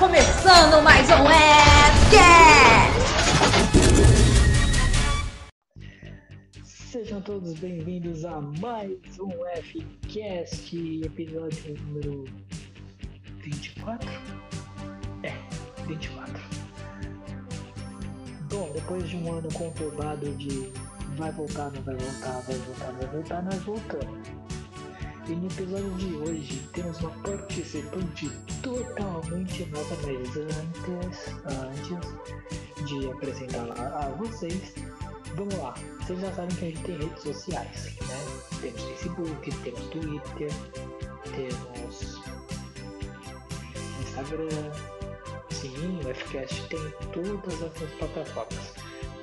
começando mais um Fcast! Sejam todos bem-vindos a mais um Fcast, episódio número 24? É, 24. Bom, depois de um ano conturbado de vai voltar, não vai voltar, vai voltar, não vai voltar, nós voltamos. E no episódio de hoje temos uma participante totalmente nova, mas antes, antes de apresentá-la a vocês, vamos lá. Vocês já sabem que a gente tem redes sociais, né? Temos Facebook, temos Twitter, temos Instagram, sim, o Fcast tem todas essas plataformas.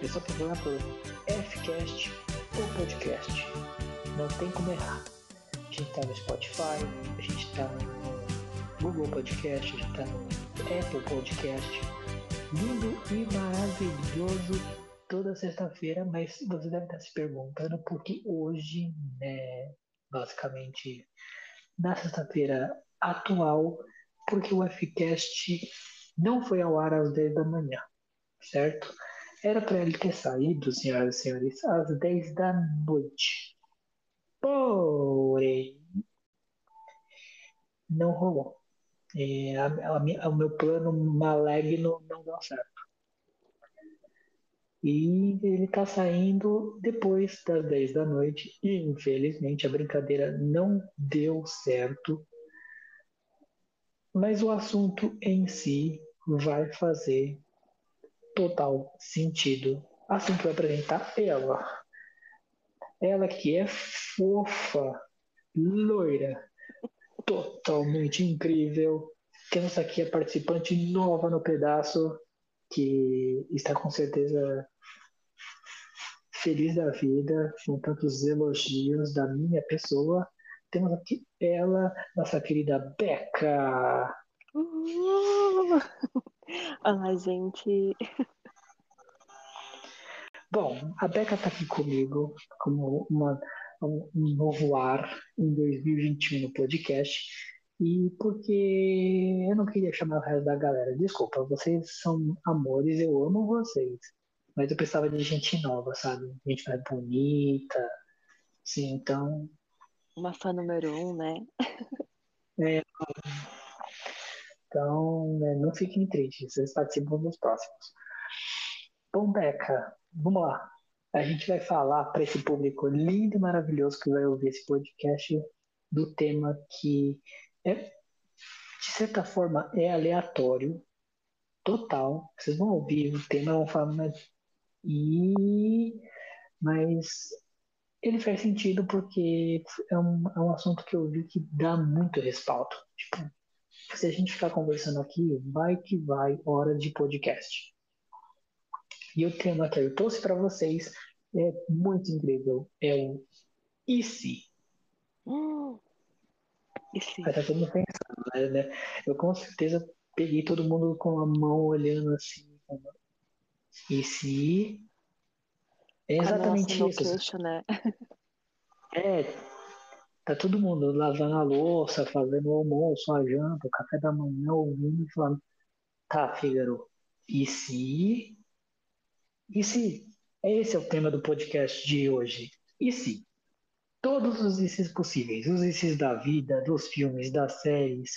É só procurar por Fcast ou podcast. Não tem como errar. A gente tá no Spotify, a gente tá no Google Podcast, a gente tá no Apple Podcast. Lindo e maravilhoso toda sexta-feira, mas você deve estar se perguntando por que hoje, né, basicamente na sexta-feira atual, porque o Fcast não foi ao ar às 10 da manhã, certo? Era para ele ter saído, senhoras e senhores, às 10 da noite. Porém, não rolou. É, a, a, o meu plano maligno não deu certo. E ele está saindo depois das 10 da noite. E infelizmente a brincadeira não deu certo. Mas o assunto em si vai fazer total sentido assim que eu apresentar ela. Ela que é fofa, loira, totalmente incrível. Temos aqui a participante nova no pedaço, que está com certeza feliz da vida, com tantos elogios da minha pessoa. Temos aqui ela, nossa querida Beca. Uh! Olá, gente. Bom, a Beca está aqui comigo como uma, um novo ar em 2021 no podcast. E porque eu não queria chamar o resto da galera. Desculpa, vocês são amores, eu amo vocês. Mas eu precisava de gente nova, sabe? Gente mais bonita. Sim, então. Uma fã número um, né? É, então, né, não fiquem tristes, vocês participam dos próximos. Bom, Beca, vamos lá. A gente vai falar para esse público lindo e maravilhoso que vai ouvir esse podcast do tema que é, de certa forma, é aleatório, total. Vocês vão ouvir o tema, vão falar, mas. E... Mas ele faz sentido porque é um, é um assunto que eu vi que dá muito respaldo. Tipo, se a gente ficar conversando aqui, vai que vai hora de podcast. E o tema que eu trouxe para vocês é muito incrível. É o e se? Hum, e se? Estar todo mundo pensando, né? Eu com certeza peguei todo mundo com a mão olhando assim. E se? É exatamente Com a isso. Queixo, né? É, tá todo mundo lavando a louça, fazendo o almoço, a janta, o café da manhã, ouvindo e falando, tá, Fígaro, e se? E se? Esse é o tema do podcast de hoje. E se? Todos os ICs possíveis, os ICs da vida, dos filmes, das séries,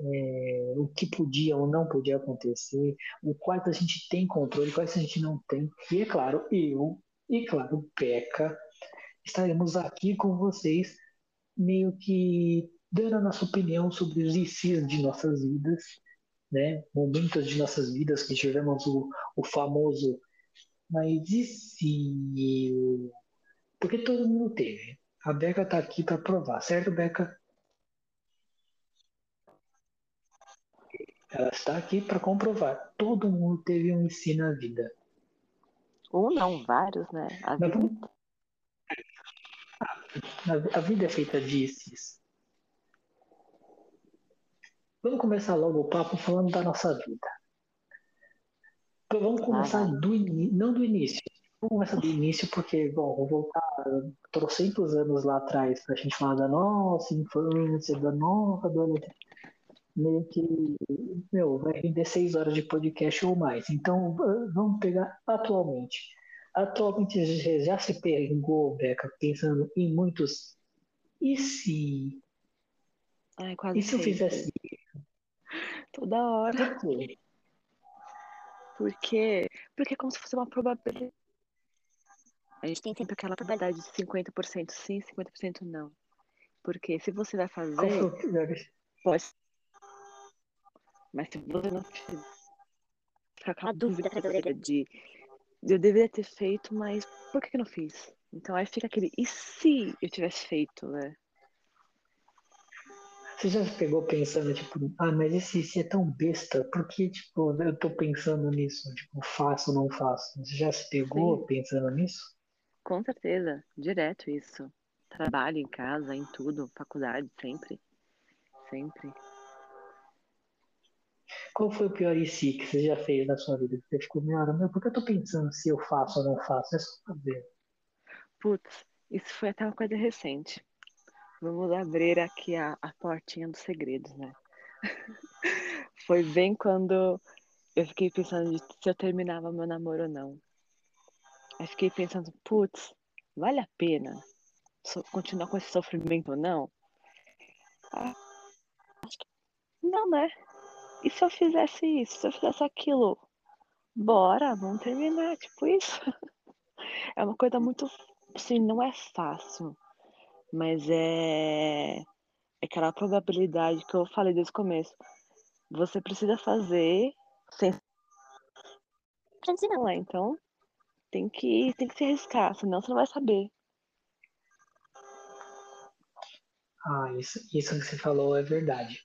é, o que podia ou não podia acontecer, o quais a gente tem controle, quais a gente não tem. E é claro, eu, e claro, Peca, estaremos aqui com vocês meio que dando a nossa opinião sobre os ICs de nossas vidas, né? Momentos de nossas vidas que tivemos o, o famoso mas e se eu... Porque todo mundo teve. A Beca tá aqui para provar, certo, Beca? Ela está aqui para comprovar. Todo mundo teve um ensino na vida. Um não, vários, né? A vida A a vida é feita disso. Vamos começar logo o papo falando da nossa vida. Então, vamos começar vai. do início, não do início. Vamos começar do início porque, bom, vou voltar trocentos anos lá atrás para a gente falar da nossa infância, da nossa adolescência. meio que, meu, vai render seis horas de podcast ou mais. Então, vamos pegar atualmente. Atualmente já se pegou, Beca, pensando em muitos. E se? Ai, E se eu fizesse Toda hora. por quê? Por quê? Porque é como se fosse uma probabilidade. A gente tem sempre aquela probabilidade de 50% sim, 50% não. Porque se você vai fazer, pode. Mas se você não fizer, fica aquela dúvida de eu deveria ter feito, mas por que que eu não fiz? Então aí fica aquele, e se eu tivesse feito, né? Você já se pegou pensando, tipo, ah, mas esse, esse é tão besta, por que, tipo, eu tô pensando nisso? Tipo, faço ou não faço? Você já se pegou Sim. pensando nisso? Com certeza, direto isso. Trabalho em casa, em tudo, faculdade, sempre. Sempre. Qual foi o pior se que você já fez na sua vida? Você ficou, meu, meu, por que eu tô pensando se eu faço ou não faço? É só fazer. Putz, isso foi até uma coisa recente. Vamos abrir aqui a, a portinha dos segredos, né? Foi bem quando eu fiquei pensando se eu terminava meu namoro ou não. Aí fiquei pensando, putz, vale a pena continuar com esse sofrimento ou não? Ah, não, né? E se eu fizesse isso? Se eu fizesse aquilo? Bora, vamos terminar, tipo isso. É uma coisa muito, assim, não é fácil, mas é é aquela probabilidade que eu falei desde o começo. Você precisa fazer sem não, é. Então tem que, tem que se arriscar, senão você não vai saber. Ah, isso, isso que você falou é verdade.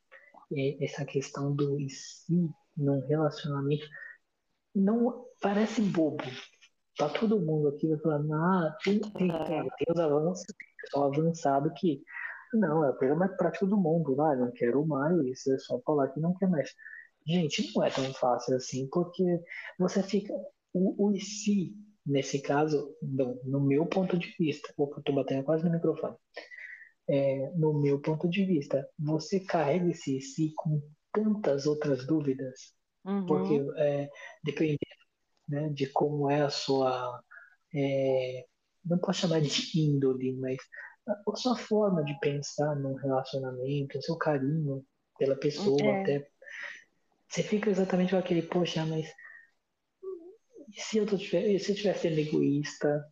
E essa questão do e se num relacionamento não parece bobo. Tá todo mundo aqui vai falar, ah, tem, tem, claro, tem os avanços, tem pessoal avançado que não, é a coisa mais prática do mundo, vai, não quero mais, é só falar que não quer mais. Gente, não é tão fácil assim, porque você fica. O, o se, nesse caso, no, no meu ponto de vista, opa, eu tô batendo quase no microfone. É, no meu ponto de vista, você carrega esse se com tantas outras dúvidas, porque Uhum, é, dependendo né, de como é a sua. é, não posso chamar de índole, mas a, sua forma de pensar num relacionamento, o seu carinho pela pessoa, é, até. Você fica exatamente com aquele, poxa, mas se eu, tô, se eu tivesse sendo egoísta?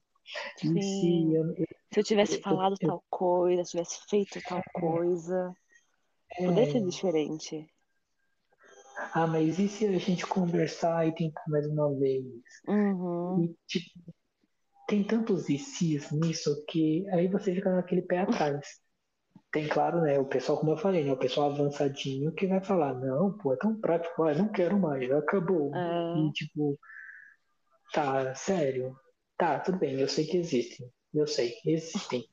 E se sim. eu, Se eu tivesse eu, falado tal coisa, se eu tivesse feito tal coisa, poderia ser é, diferente. ah, mas e se a gente conversar e tentar mais uma vez? Uhum, E tipo, tem tantos e se's nisso que aí você fica naquele pé atrás. Tem, claro, né? O pessoal, como eu falei, né? O pessoal avançadinho que vai falar, não, pô, é tão prático, ah, não quero mais, acabou. E é, tipo, tá, sério. Tá, tudo bem, eu sei que existem. Eu sei, existem.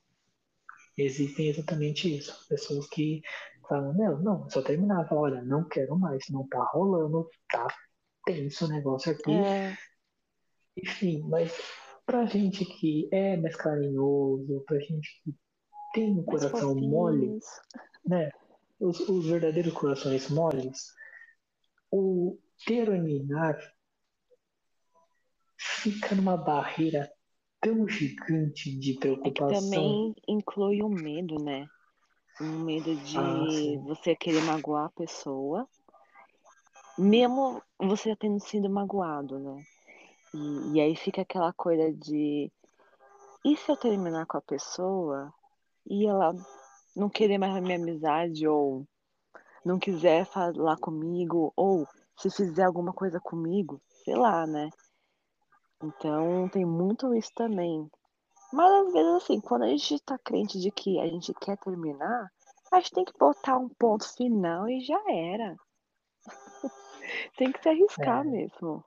Existem exatamente isso. Pessoas que falam, não, não, é só terminar. Falam, olha, não quero mais, não tá rolando, tá tenso o negócio aqui. é, Enfim, mas pra gente que é mais carinhoso, pra gente que tem um coração mole, né? Os, os verdadeiros corações moles, o terminar fica numa barreira tão gigante de É que preocupação. também inclui o medo, né? Um medo Ah, de sim. você querer magoar a pessoa, mesmo você tendo sido magoado, né? E, e aí fica aquela coisa de e se eu terminar com a pessoa e ela não querer mais a minha amizade ou não quiser falar comigo ou se fizer alguma coisa comigo, sei lá, né? Então tem muito isso também. Mas às vezes assim, quando a gente tá crente de que a gente quer terminar, a gente tem que botar um ponto final e já era. Tem que se arriscar É, mesmo.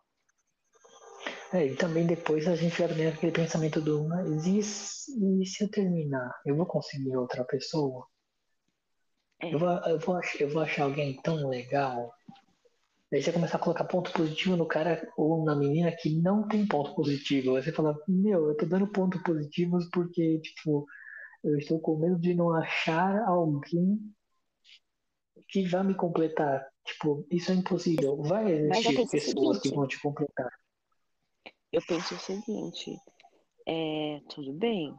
É, e também depois a gente vai ter aquele pensamento do, mas e se, e se eu terminar? Eu vou conseguir outra pessoa? É, Eu vou, eu vou, eu vou achar alguém tão legal? Aí você começar a colocar ponto positivo no cara ou na menina que não tem ponto positivo. Aí você fala, meu, eu tô dando pontos positivos porque, tipo, eu estou com medo de não achar alguém que vai me completar. Tipo, isso é impossível. Vai eu existir o pessoas que seguinte. vão te completar. Eu penso o seguinte, é, tudo bem,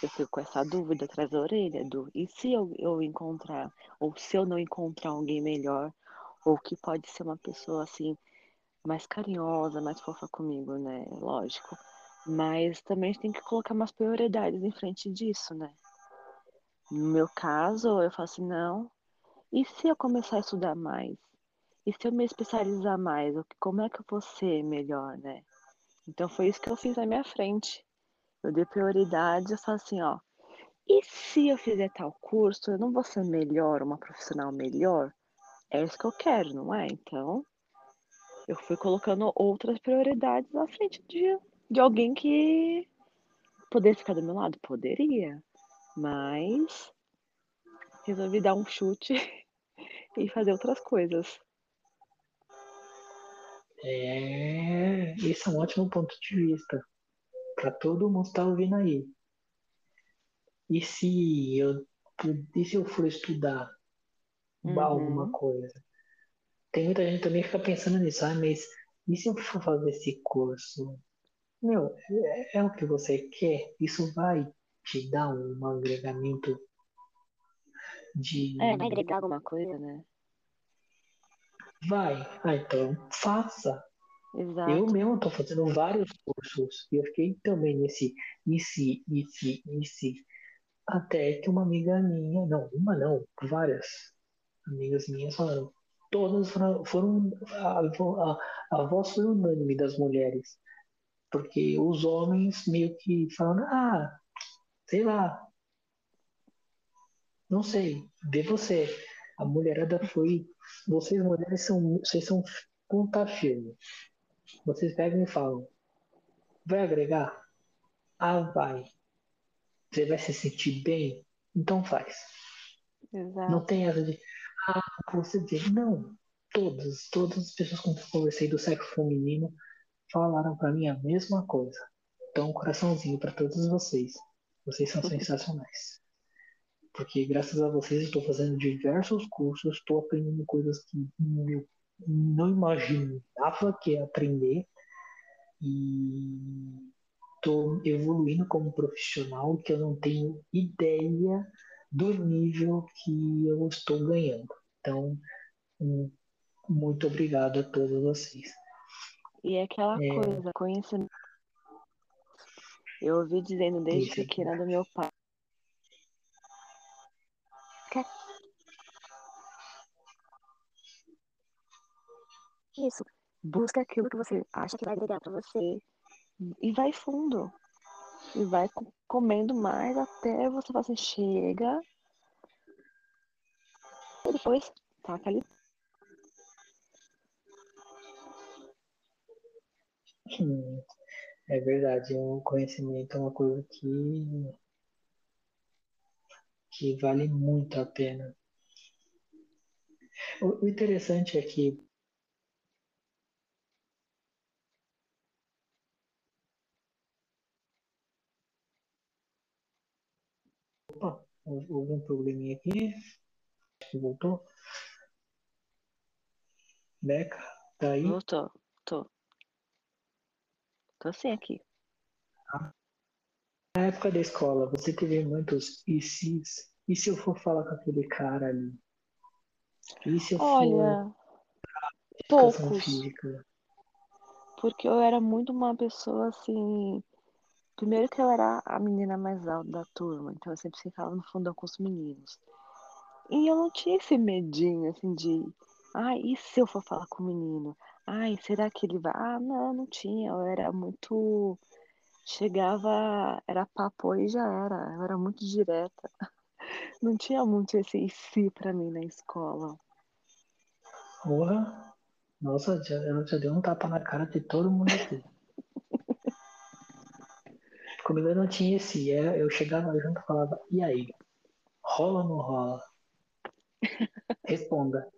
eu fico com essa dúvida atrás da orelha, do e se eu, eu encontrar, ou se eu não encontrar alguém melhor, ou que pode ser uma pessoa assim, mais carinhosa, mais fofa comigo, né? Lógico. Mas também a gente tem que colocar umas prioridades em frente disso, né? No meu caso, eu falo assim, não, e se eu começar a estudar mais? E se eu me especializar mais? Como é que eu vou ser melhor, né? Então foi isso que eu fiz na minha frente. Eu dei prioridade, eu falo assim, ó, e se eu fizer tal curso, eu não vou ser melhor, uma profissional melhor? É isso que eu quero, não é? Então, eu fui colocando outras prioridades na frente de, de alguém que poderia ficar do meu lado? Poderia. Mas resolvi dar um chute e fazer outras coisas. É, esse é um ótimo ponto de vista. Pra todo mundo estar ouvindo aí. E se eu, e se eu for estudar alguma Uhum. coisa? Tem muita gente também que fica pensando nisso, ah, mas e se eu for fazer esse curso? Meu, é, é o que você quer? Isso vai te dar um agregamento de. É, vai agregar alguma coisa, né? Vai. Ah, então faça. Eu Exato. mesmo estou fazendo vários cursos e eu fiquei também nesse e se, e se, e se. Até que uma amiga minha, não, uma não, várias amigas minhas falaram, todas foram, foram a, a, a voz foi unânime das mulheres, porque os homens meio que falam, ah, sei lá, não sei, vê você. A mulherada foi, vocês mulheres são, vocês são ponta firme. Vocês pegam e falam, vai agregar? Ah, vai. Você vai se sentir bem? Então faz. Não Exato. tem essa de, ah, você vê. Não. Todas, todas as pessoas com que eu conversei do sexo feminino falaram pra mim a mesma coisa. Então, um coraçãozinho pra todos vocês. Vocês são sensacionais. Porque graças a vocês estou fazendo diversos cursos, estou aprendendo coisas que eu não imaginava que ia aprender e estou evoluindo como profissional que eu não tenho ideia do nível que eu estou ganhando. Então, muito obrigado a todos vocês. E é aquela É. coisa, conhecimento. Eu ouvi dizendo desde Isso. pequena do meu pai. Isso. Busca aquilo que você acha que vai agregar pra você. E vai fundo. E vai co- comendo mais até você falar assim, chega. E depois taca ali. Hum, É verdade, o conhecimento é uma coisa que, que vale muito a pena. O, o interessante é que Opa, houve um probleminha aqui. Acho que voltou. Beca, tá aí? Voltou. Tô. Tô sim aqui. Na época da escola, você teve muitos se, e se eu for falar com aquele cara ali? E se eu for Olha, educação poucos. física? Porque eu era muito uma pessoa assim. Primeiro que eu era a menina mais alta da turma, então eu sempre ficava no fundão com os meninos. E eu não tinha esse medinho assim de, ai, e se eu for falar com o menino? Ai, será que ele vai? Ah, não, não tinha. Eu era muito. Chegava, era papo e já era. Eu era muito direta. Não tinha muito esse e se pra mim na escola. Porra! Nossa, ela já deu um tapa na cara de todo mundo aqui. Comigo eu não tinha esse. é, Eu chegava junto e falava, e aí? Rola ou não rola? Responda.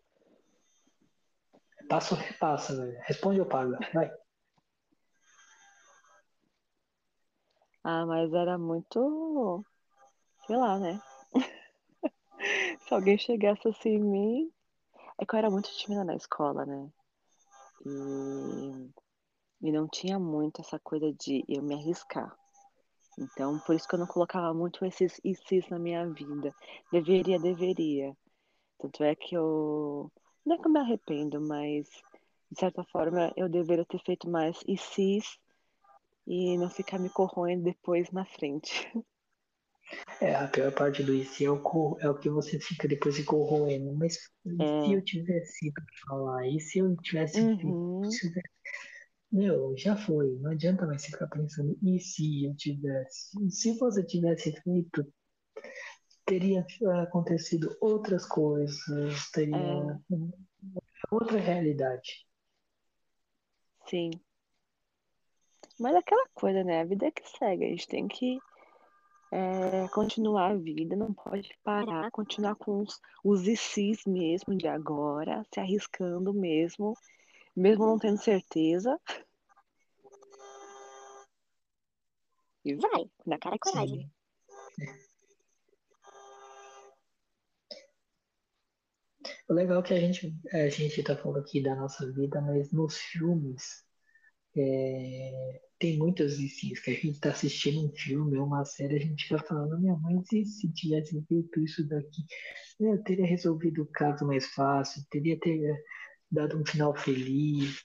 Passa ou repassa, velho. Responde ou paga. Vai. Ah, mas era muito. Sei lá, né? Se alguém chegasse assim em mim, É que eu era muito tímida na escola, né? E, e não tinha muito essa coisa de eu me arriscar. Então, por isso que eu não colocava muito esses ICs na minha vida. Deveria, deveria. Tanto é que eu. Não é que eu me arrependo, mas de certa forma eu deveria ter feito mais ICs e não ficar me corroendo depois na frente. É, a pior parte do IC é o, é o que você fica depois se corroendo. Mas É. se eu tivesse ido falar? E se eu tivesse feito? Uhum. se eu tivesse- Meu, já foi. Não adianta mais ficar pensando, e se eu tivesse? E se você tivesse feito, teria eh, acontecido outras coisas, teria É. outra realidade. Sim. Mas é aquela coisa, né? A vida é que segue. A gente tem que é, continuar a vida, não pode parar, continuar com os, os ICs mesmo de agora, se arriscando mesmo, mesmo não tendo certeza. E vai, na cara e coragem. Sim. O legal é que a gente, a gente tá falando aqui da nossa vida, mas nos filmes é, tem muitos ICs que a gente tá assistindo um filme ou uma série, a gente fica falando, minha mãe, se, se tivesse feito isso daqui, eu teria resolvido o caso mais fácil, teria ter dado um final feliz,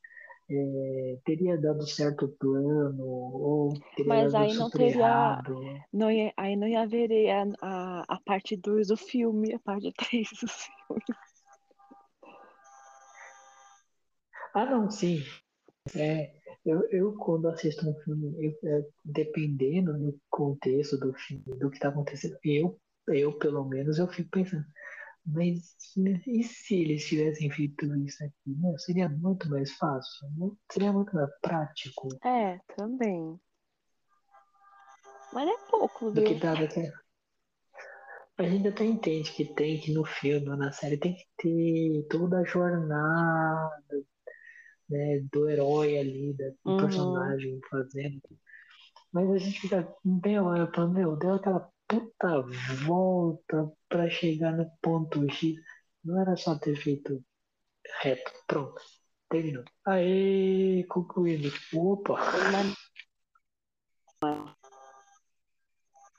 é, teria dado certo plano, ou teria Mas dado aí não teria- errado. Não ia, aí não ia haver a, a, a parte 2 do filme, a parte 3 do filme. Ah, não, sim. É, eu, eu quando assisto um filme, eu- é, dependendo do contexto do filme, do que está acontecendo, eu, eu pelo menos, eu fico pensando, mas e se eles tivessem feito isso aqui? Não, seria muito mais fácil, não? Seria muito mais prático É, também. Mas é pouco, do que viu? dado até. A gente até entende que tem que no filme ou na série tem que ter toda a jornada, né, do herói ali, do Uhum. personagem fazendo. Mas a gente fica bem olha falando, meu, deu aquela puta volta pra chegar no ponto X. Não era só ter feito reto. Pronto. Terminou. Aê, concluído. Opa!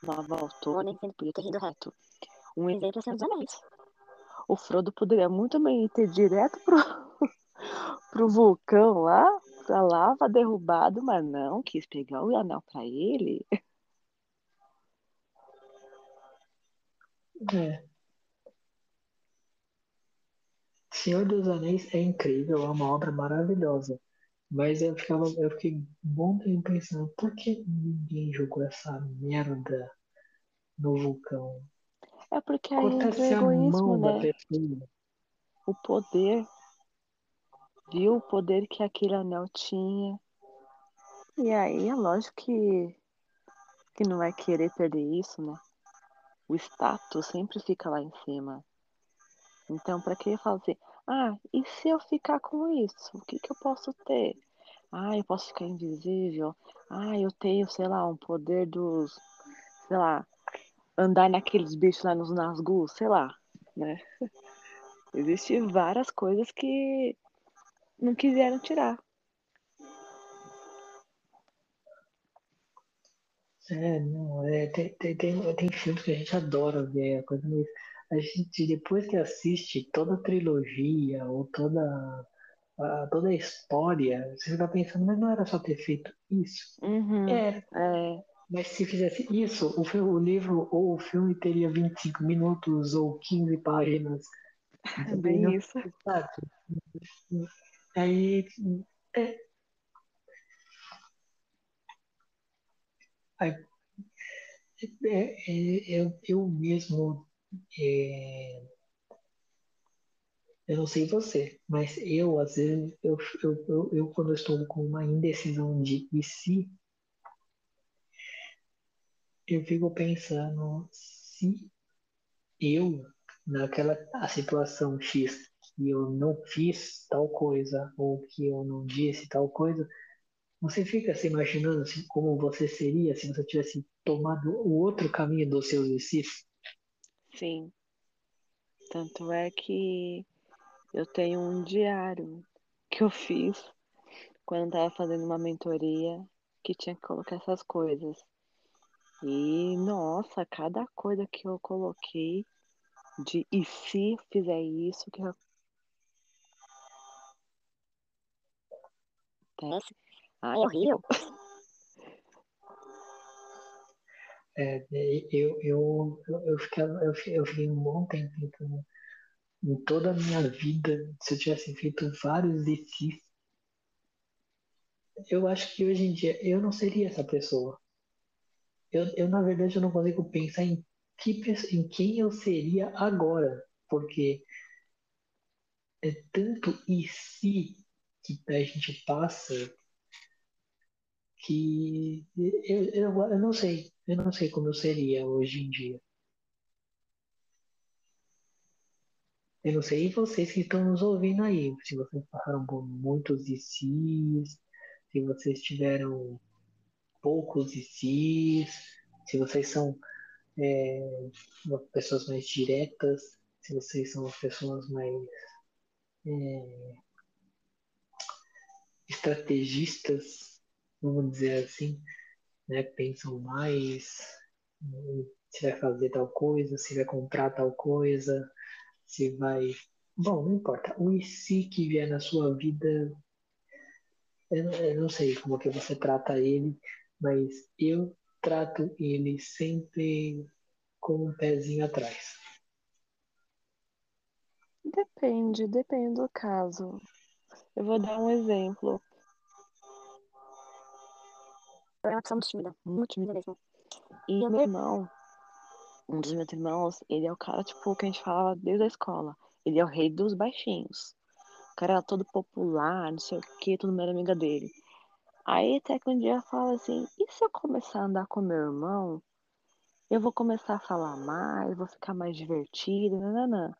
Não voltou, nem sempre podia ter ido reto. Um exemplo é Senhor dos Anéis. O Frodo poderia muito bem ter direto pro, pro vulcão lá, pra lava derrubado, mas não, quis pegar o anel pra ele. É. Senhor dos Anéis é incrível, é uma obra maravilhosa. Mas eu ficava, eu fiquei bom tempo pensando, por que ninguém jogou essa merda no vulcão? É porque aí entra o egoísmo, né? O poder. Viu o poder que aquele anel tinha. E aí é lógico que, que não vai querer perder isso, né? O status sempre fica lá em cima. Então, pra que assim, ah, e se eu ficar com isso? O que que eu posso ter? Ah, eu posso ficar invisível. Ah, eu tenho, sei lá, um poder dos, sei lá, andar naqueles bichos lá nos Nazgûl, sei lá, né? Existem várias coisas que não quiseram tirar. É, não, é, tem, tem, tem, tem filmes que a gente adora ver, a coisa mas a gente, depois que assiste toda a trilogia ou toda a, toda a história, você fica pensando, mas não era só ter feito isso? Uhum. Era, É, mas se fizesse isso, o, o livro ou o filme teria 25 minutos ou 15 páginas, é bem isso. sabe? Aí, é, aí é, é, eu, eu mesmo é, Eu não sei você, mas eu, às vezes, eu, eu, eu, eu, quando eu estou com uma indecisão de e se, eu fico pensando se eu, naquela a situação X, que eu não fiz tal coisa, ou que eu não disse tal coisa, você fica se imaginando assim, como você seria se você tivesse tomado o outro caminho dos seus e se's? Sim. Tanto é que Eu tenho um diário que eu fiz quando eu tava fazendo uma mentoria que tinha que colocar essas coisas. E nossa, cada coisa que eu coloquei de e se fizer isso, que acontece? Ai, é horrível. É, eu, eu, eu, ficava, eu, fi- eu fiquei um bom tempo tentando, em toda a minha vida, se eu tivesse feito vários exercícios, eu acho que hoje em dia eu não seria essa pessoa. Eu, eu na verdade, eu não consigo pensar em, que, em quem eu seria agora, porque é tanto e se a gente passa que eu, eu, eu não sei, eu não sei como eu seria hoje em dia. Eu não sei vocês que estão nos ouvindo aí, se vocês passaram por muitos ICs, se vocês tiveram poucos ICs, se vocês são é, pessoas mais diretas, se vocês são pessoas mais é, estrategistas, vamos dizer assim, né? Pensam mais em se vai fazer tal coisa, se vai comprar tal coisa, se vai. Bom, não importa. O IC que vier na sua vida Eu, não- eu não sei como que você trata ele, mas eu trato ele sempre com um pezinho atrás. Depende, depende do caso. Eu vou dar um exemplo. Eu pessoa muito tímida, muito tímida mesmo. E o meu irmão, um dos meus irmãos, ele é o cara, tipo, que a gente falava desde a escola. Ele é o rei dos baixinhos. O cara era todo popular, não sei o que, todo mundo era amiga dele. Aí até que um dia fala assim, e se eu começar a andar com meu irmão, eu vou começar a falar mais, vou ficar mais divertida, nananã.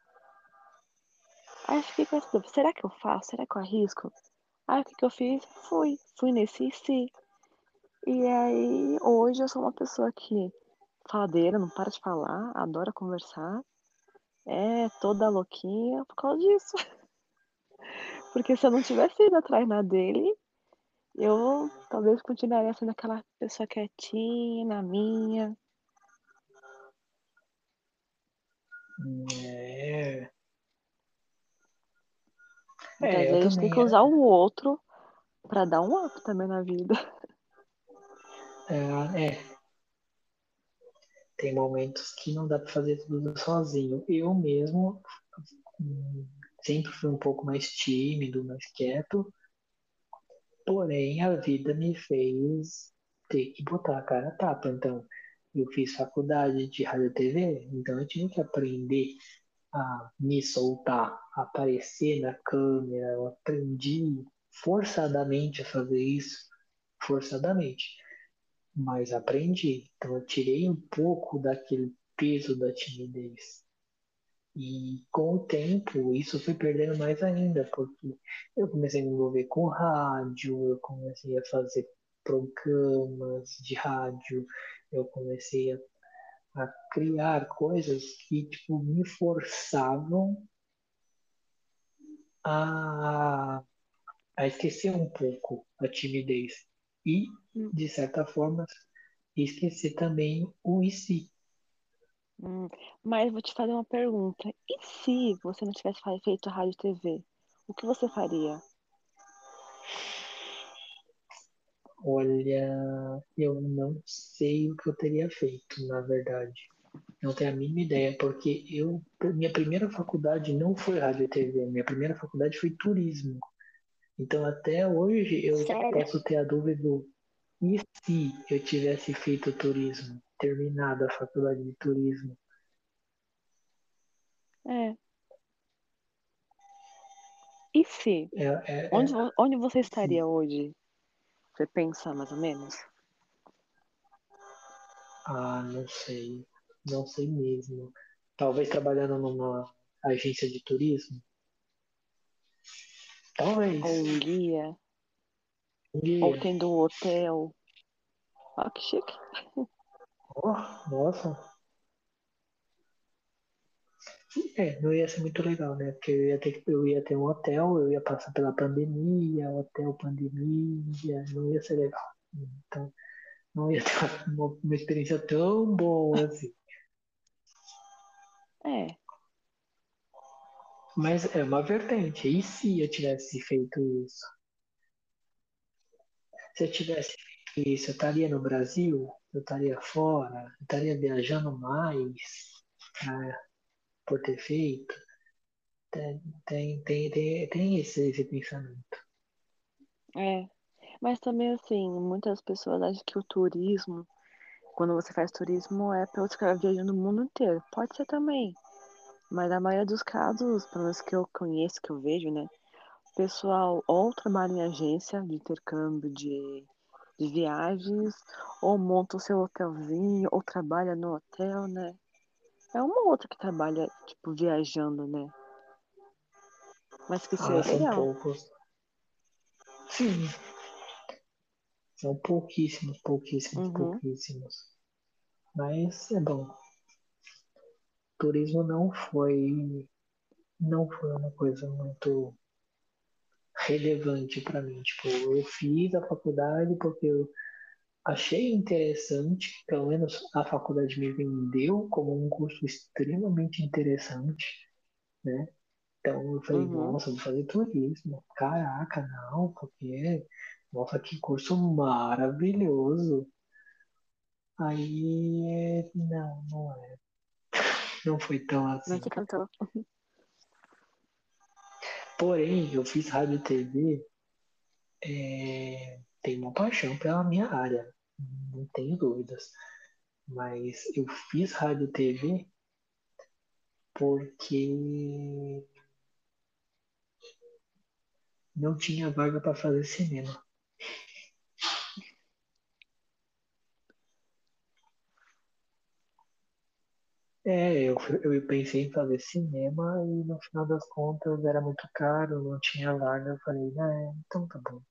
Aí fiquei dúvida, será que eu faço? Será que eu arrisco? Aí o que, que eu fiz? Fui, fui nesse si. E aí hoje eu sou uma pessoa que faladeira, não para de falar, adora conversar, é toda louquinha por causa disso. Porque se eu não tivesse ido atrás na dele, eu talvez continuaria sendo aquela pessoa quietinha, na minha. É, Muitas é vezes a gente tem que usar o outro pra dar um up também na vida. É, é, tem momentos que não dá para fazer tudo sozinho. Eu mesmo hum, sempre fui um pouco mais tímido, mais quieto, porém a vida me fez ter que botar a cara a tapa. Então, eu fiz faculdade de rádio e TV, então eu tive que aprender a me soltar, a aparecer na câmera. Eu aprendi forçadamente a fazer isso, forçadamente, mas aprendi. Então eu tirei um pouco daquele peso da timidez. E com o tempo, isso foi perdendo mais ainda, porque eu comecei a me envolver com rádio, eu comecei a fazer programas de rádio, eu comecei a a criar coisas que tipo me forçavam a, a esquecer um pouco a timidez e de certa forma esquecer também o e se. Hum, mas vou te fazer uma pergunta. E se você não tivesse feito rádio e TV? O que você faria? Olha, eu não sei o que eu teria feito, na verdade. Não tenho a mínima ideia, porque eu, minha primeira faculdade não foi rádio e TV, minha primeira faculdade foi turismo. Então até hoje eu Sério? posso ter a dúvida do e se eu tivesse feito turismo, terminado a faculdade de turismo? É. E se? É, é, é, Onde, vo- onde você estaria hoje? Você pensa mais ou menos? ah, não sei, não sei mesmo. Talvez trabalhando numa agência de turismo? Talvez. Ou um guia? Um Ou dia. tendo um hotel? Ó, que chique. Oh, nossa. É, não ia ser muito legal, né? Porque eu ia ter, que- eu ia ter um hotel, eu ia passar pela pandemia, hotel, pandemia, não ia ser legal. Então, não ia ter uma, uma experiência tão boa assim. É, Mas é uma vertente. E se eu tivesse feito isso? Se eu tivesse feito isso, eu estaria no Brasil? Eu estaria fora? Eu estaria viajando mais né, por ter feito? Tem, tem, tem, tem, esse, esse pensamento. é. Mas também, assim, muitas pessoas acham que o turismo, quando você faz turismo, é pra você ficar viajando o mundo inteiro. Pode ser também. Mas na maioria dos casos, pelo menos que eu conheço, que eu vejo, né? O pessoal ou trabalha em agência de intercâmbio de, de viagens, ou monta o seu hotelzinho, ou trabalha no hotel, né? É uma ou outra que trabalha, tipo, viajando, né? Mas que seria Ah, são legal. poucos. Sim, são pouquíssimos, pouquíssimos, Uhum. pouquíssimos. Mas é bom. Turismo não foi, não foi uma coisa muito relevante para mim. Tipo, eu fiz a faculdade porque eu achei interessante, pelo menos a faculdade me vendeu como um curso extremamente interessante, né? Então eu falei, Uhum. nossa, vou fazer turismo. Caraca, não, porque, nossa, que curso maravilhoso. Aí, não, não é. Não foi tão Não assim. te cantou. Porém, eu fiz rádio e TV, é, tenho uma paixão pela minha área, não tenho dúvidas. Mas eu fiz rádio e TV porque não tinha vaga para fazer cinema. É, eu, eu pensei em fazer cinema e no final das contas era muito caro, não tinha vaga. Eu falei, ah, então tá bom.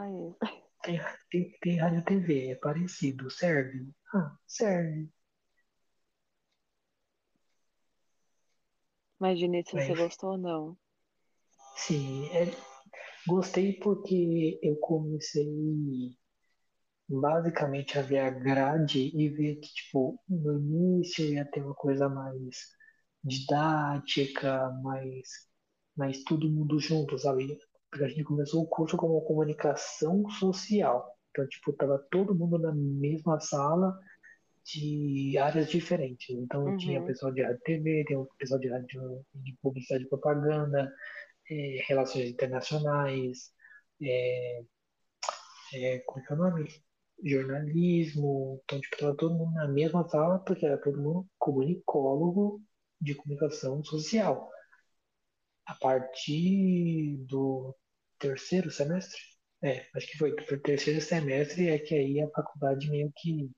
Aí, Tem, tem, tem rádio TV, é parecido, serve? Ah, serve. imagine se Aí, você gostou ou não. sim, é, gostei porque eu comecei basicamente a ver a grade e ver que, tipo, no início ia ter uma coisa mais didática, mais, mais todo mundo junto, sabe? Porque a gente começou o curso como comunicação social. Então, tipo, tava todo mundo na mesma sala de áreas diferentes. Então, tinha Uhum. pessoal de rádio TV, tinha pessoal de rádio de publicidade e propaganda, eh, relações internacionais, eh, é, como é que é o nome? Jornalismo. Então, tipo, tava todo mundo na mesma sala, porque era todo mundo comunicólogo de comunicação social. A partir do terceiro semestre, é, acho que foi do terceiro semestre, é que aí a faculdade meio que,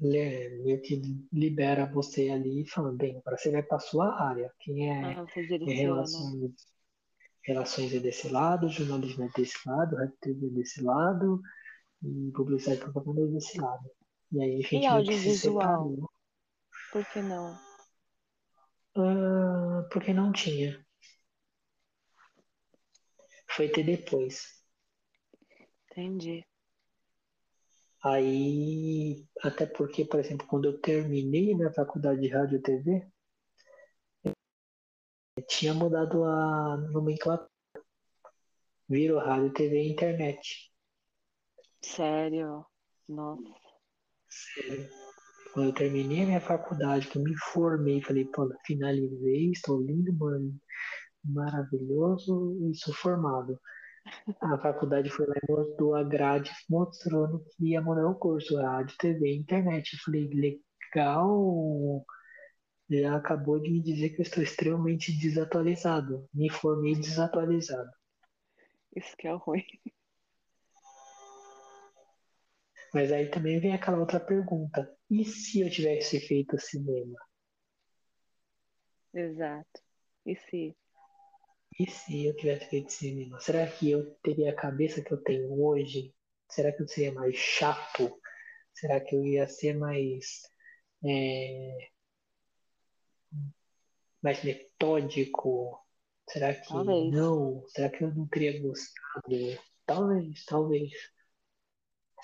le- meio que libera você ali, falando, bem, agora você vai para sua área. Quem é, Ah, é direciona. relações, relações é desse lado, jornalismo é desse lado, rádio e TV é desse lado, e publicidade e propaganda desse lado. E aí a E gente se audiovisual? Por que não? Ah, porque não tinha. Foi ter depois. Entendi. Aí, até porque, por exemplo, quando eu terminei minha faculdade de rádio e TV, tinha mudado a nomenclatura. Virou rádio, TV e internet. Sério? Nossa. Sério. Quando eu terminei a minha faculdade, que eu me formei, falei, pô, finalizei, estou lindo, mano, maravilhoso e sou formado. A faculdade foi lá e mostrou a grade mostrando que ia mudar o curso, rádio, TV, internet. Eu falei, legal, já acabou de me dizer que eu estou extremamente desatualizado. Me formei desatualizado. Isso que é ruim. Mas aí também vem aquela outra pergunta: e se eu tivesse feito cinema? Exato. E se? E se eu tivesse feito cinema? Será que eu teria a cabeça que eu tenho hoje? Será que eu seria mais chato? Será que eu ia ser mais é, mais metódico? Será que Talvez. não? Será que eu não teria gostado? Talvez, talvez.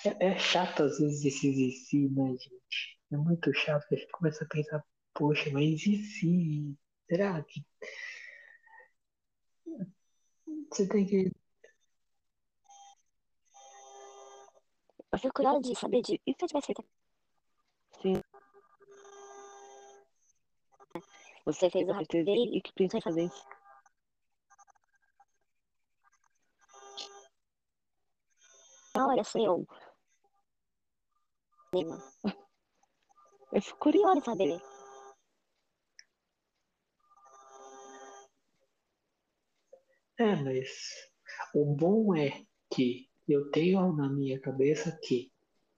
É, é chato às vezes esses e se, né, gente? É muito chato, a gente começa a pensar, poxa, mas e se? Será que você tem que. Eu fico curiosa de saber de. E se eu tivesse feito. Sim. Você fez o certeza. dele. E que principalmente Na hora sou eu. Eu fico Curiosa saber. É, mas o bom é que eu tenho na minha cabeça que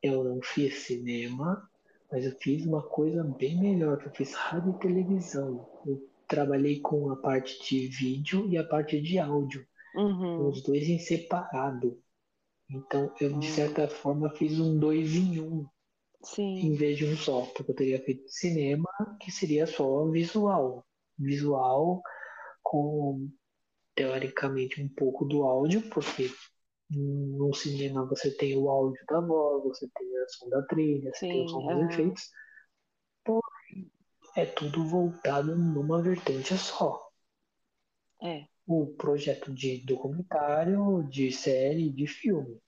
eu não fiz cinema, mas eu fiz uma coisa bem melhor, que eu fiz rádio e televisão. Eu trabalhei com a parte de vídeo e a parte de áudio, Uhum. os dois em separado. Então eu, de Hum. certa forma, fiz um dois em um, em Sim. vez de um só, porque eu teria feito cinema, que seria só visual. Visual com, teoricamente, um pouco do áudio, porque no cinema você tem o áudio da voz, você tem a som da trilha, você tem o Sim, som dos efeitos. Porém, é tudo voltado numa vertente só. É. O projeto de documentário, de série, de filme.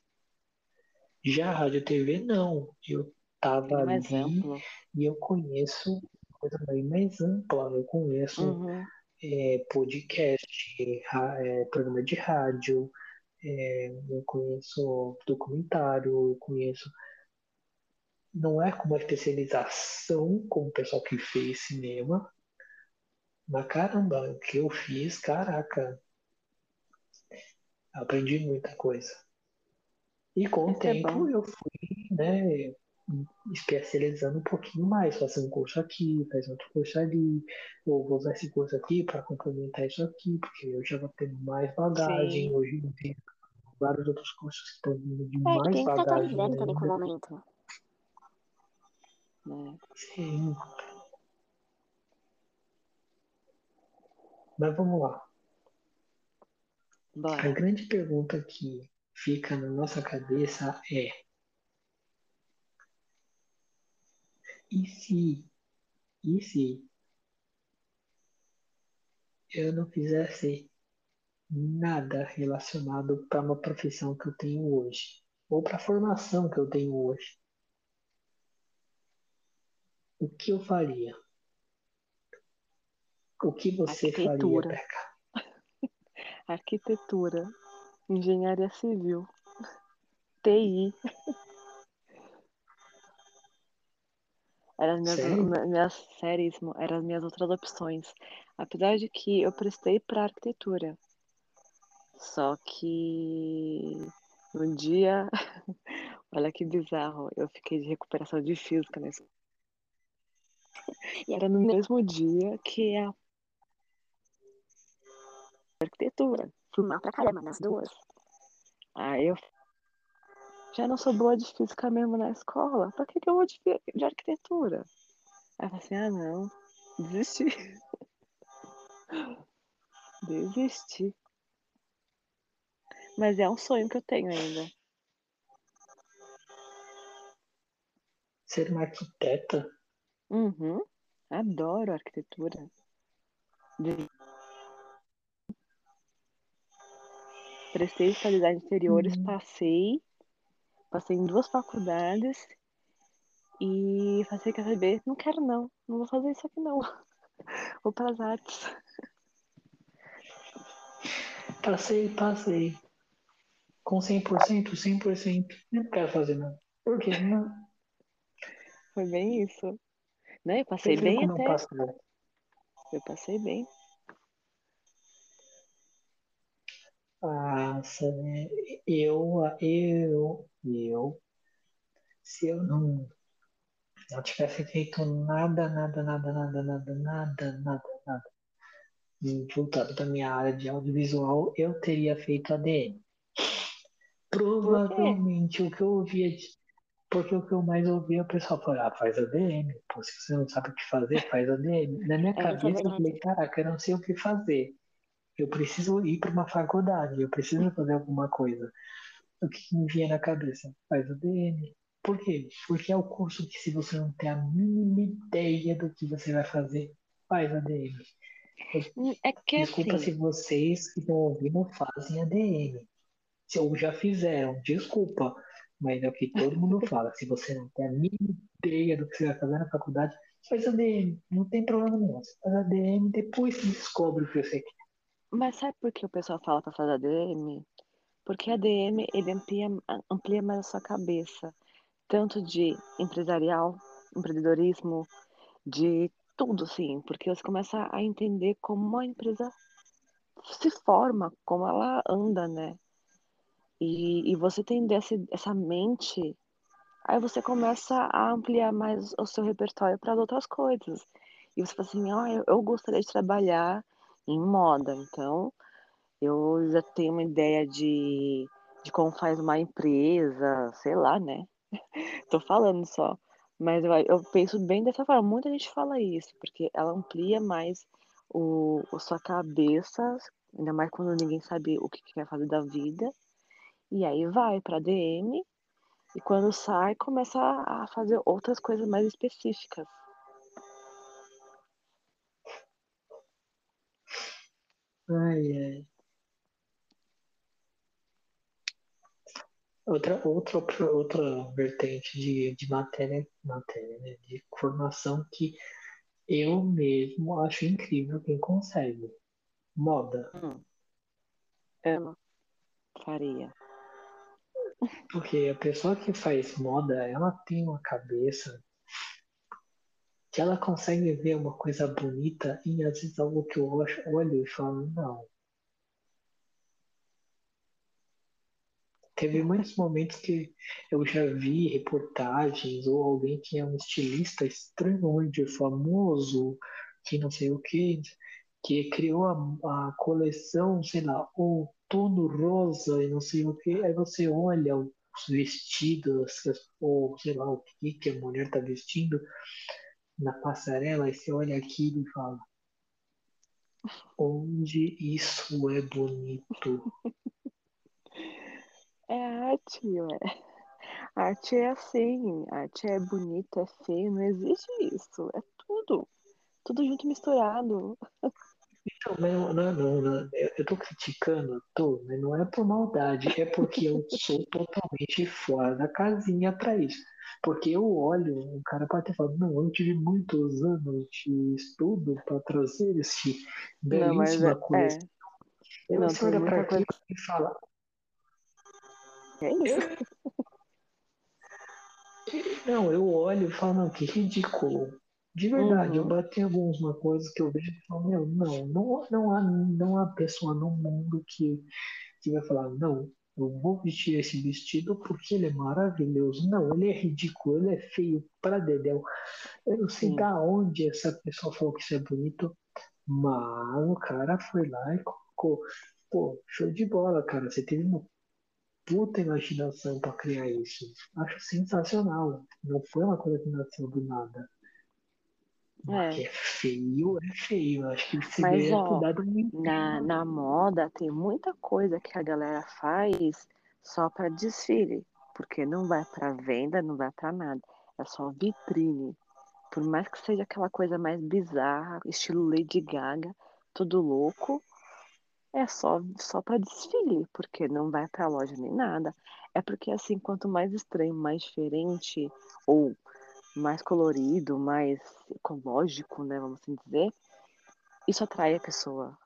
Já a rádio e TV, não. Eu tava Bem mais ali amplo. e eu conheço coisa bem mais ampla. Eu conheço Uhum. é, podcast, é, programa de rádio, é, eu conheço documentário, eu conheço. Não é com uma especialização como o pessoal que fez cinema, mas caramba, o que eu fiz, caraca, aprendi muita coisa. E com o Isso é tempo bom. eu fui, né, especializando um pouquinho mais, fazer um curso aqui, fazer outro curso ali, ou vou usar esse curso aqui para complementar isso aqui, porque eu já vou tendo mais bagagem, Sim. hoje em dia vários outros cursos que estão vindo de É, mais tem que bagagem atualizando também com o momento. Né? Sim. Mas vamos lá. A Bora. grande pergunta que fica na nossa cabeça é: e se, e se eu não fizesse nada relacionado para uma profissão que eu tenho hoje, ou para a formação que eu tenho hoje? O que eu faria? O que você faria, Arquitetura. Peca? Arquitetura. Engenharia civil. TI. Eram as minhas, Sério? minhas seríssimo, eram as minhas outras opções. Apesar de que eu prestei para arquitetura. Só que no dia, olha que bizarro, eu fiquei de recuperação de física nesse. E era no mesmo dia que a arquitetura. Fui mal pra caramba nas duas. Aí eu já não sou boa de física mesmo na escola. Pra que, que eu vou de, de arquitetura? Aí eu falei assim, ah não, desisti. Desisti. Mas é um sonho que eu tenho ainda. Ser uma arquiteta? Uhum. Adoro arquitetura. De- Prestei de interiores, Uhum. passei. Passei em duas faculdades. E falei, quer saber? Não quero não. Não vou fazer isso aqui não. Vou para as artes. Passei, passei. Com 100%, 100%. Eu não quero fazer nada. Por quê? Não. Foi bem isso. Não, eu passei Você bem até. passo? Eu passei bem. Nossa, né? Eu, eu, eu, se eu não, não tivesse feito nada, nada, nada, nada, nada, nada, nada, nada, voltado da minha área de audiovisual, eu teria feito ADM. Provavelmente o que eu ouvia de Porque o que eu mais ouvi é o pessoal falar, ah, faz ADM. Pô, se você não sabe o que fazer, faz ADM. Na minha É, cabeça eu falei, caraca, eu não sei o que fazer. Eu preciso ir para uma faculdade, eu preciso fazer alguma coisa. O que me vinha na cabeça? Faz ADM. Por quê? Porque é o curso que se você não tem a mínima ideia do que você vai fazer, faz ADM. Hum, É que Desculpa assim, se vocês que estão ouvindo fazem ADM. Se ou já fizeram, desculpa. Mas é o que todo mundo fala. Se você não tem a mínima ideia do que você vai fazer na faculdade, faz ADM. Não tem problema nenhum. Você faz ADM, depois você descobre o que você quer. Mas sabe por que o pessoal fala pra fazer ADM? Porque ADM ele amplia, amplia mais a sua cabeça, tanto de empresarial, empreendedorismo, de tudo, assim, porque você começa a entender como a empresa se forma, como ela anda, né? E, e você tem desse, essa mente, aí você começa a ampliar mais o seu repertório para outras coisas. E você fala assim, ah, eu, eu gostaria de trabalhar em moda, então eu já tenho uma ideia de, de como faz uma empresa, sei lá, né? Tô falando só. Mas eu, eu penso bem dessa forma. Muita gente fala isso, porque ela amplia mais o, sua cabeça, ainda mais quando ninguém sabe o que quer fazer da vida. E aí vai pra DM e quando sai começa a fazer outras coisas mais específicas. Ai, ai. Outra, outra, outra vertente de, de matéria, matéria, né? De formação que eu mesmo acho incrível quem consegue. Moda. Hum. Amo. Faria. Porque a pessoa que faz moda, ela tem uma cabeça que ela consegue ver uma coisa bonita e às vezes algo que eu olho- e falo, não. Teve muitos momentos que eu já vi reportagens ou alguém que é um estilista extremamente famoso, que não sei o que, que criou a, a coleção, sei lá, outono rosa e não sei o que, aí você olha os vestidos, ou sei lá o que que a mulher está vestindo na passarela, e você olha aquilo e fala, onde isso é bonito? É arte, ué. Arte é assim, arte é bonito, é feio, não existe isso. É tudo. Tudo junto misturado. Não, mas não, não, não, não. Eu, eu tô criticando, eu tô, mas não é por maldade, é porque eu sou totalmente fora da casinha pra isso. Porque eu olho, um cara pode ter falado, não, eu tive muitos anos de estudo para trazer esse belíssima é. coleção. é. Aí Não, você olha pra coisa. e fala, É isso. não, eu olho e falo, não, que ridículo. De verdade, eu Uhum. bati em algumas coisas que eu vejo e falo, meu, não, não, não há, não há pessoa no mundo que que vai falar, não, eu vou vestir esse vestido porque ele é maravilhoso. Não, ele é ridículo, ele é feio pra dedéu. Eu não sei Sim. da onde essa pessoa falou que isso é bonito, mas o cara foi lá e colocou. Pô, show de bola, cara. Você teve uma puta imaginação pra criar isso. Acho sensacional. Não foi uma coisa que nasceu do nada. É. é feio, é feio. Acho que você Mas, deveria ó, na, na moda tem muita coisa que a galera faz só para desfile, porque não vai para venda, não vai para nada. É só vitrine. Por mais que seja aquela coisa mais bizarra, estilo Lady Gaga, tudo louco, é só só para desfile, porque não vai para loja nem nada. É porque assim, quanto mais estranho, mais diferente ou mais colorido, mais ecológico, né, vamos assim dizer, isso atrai a pessoa.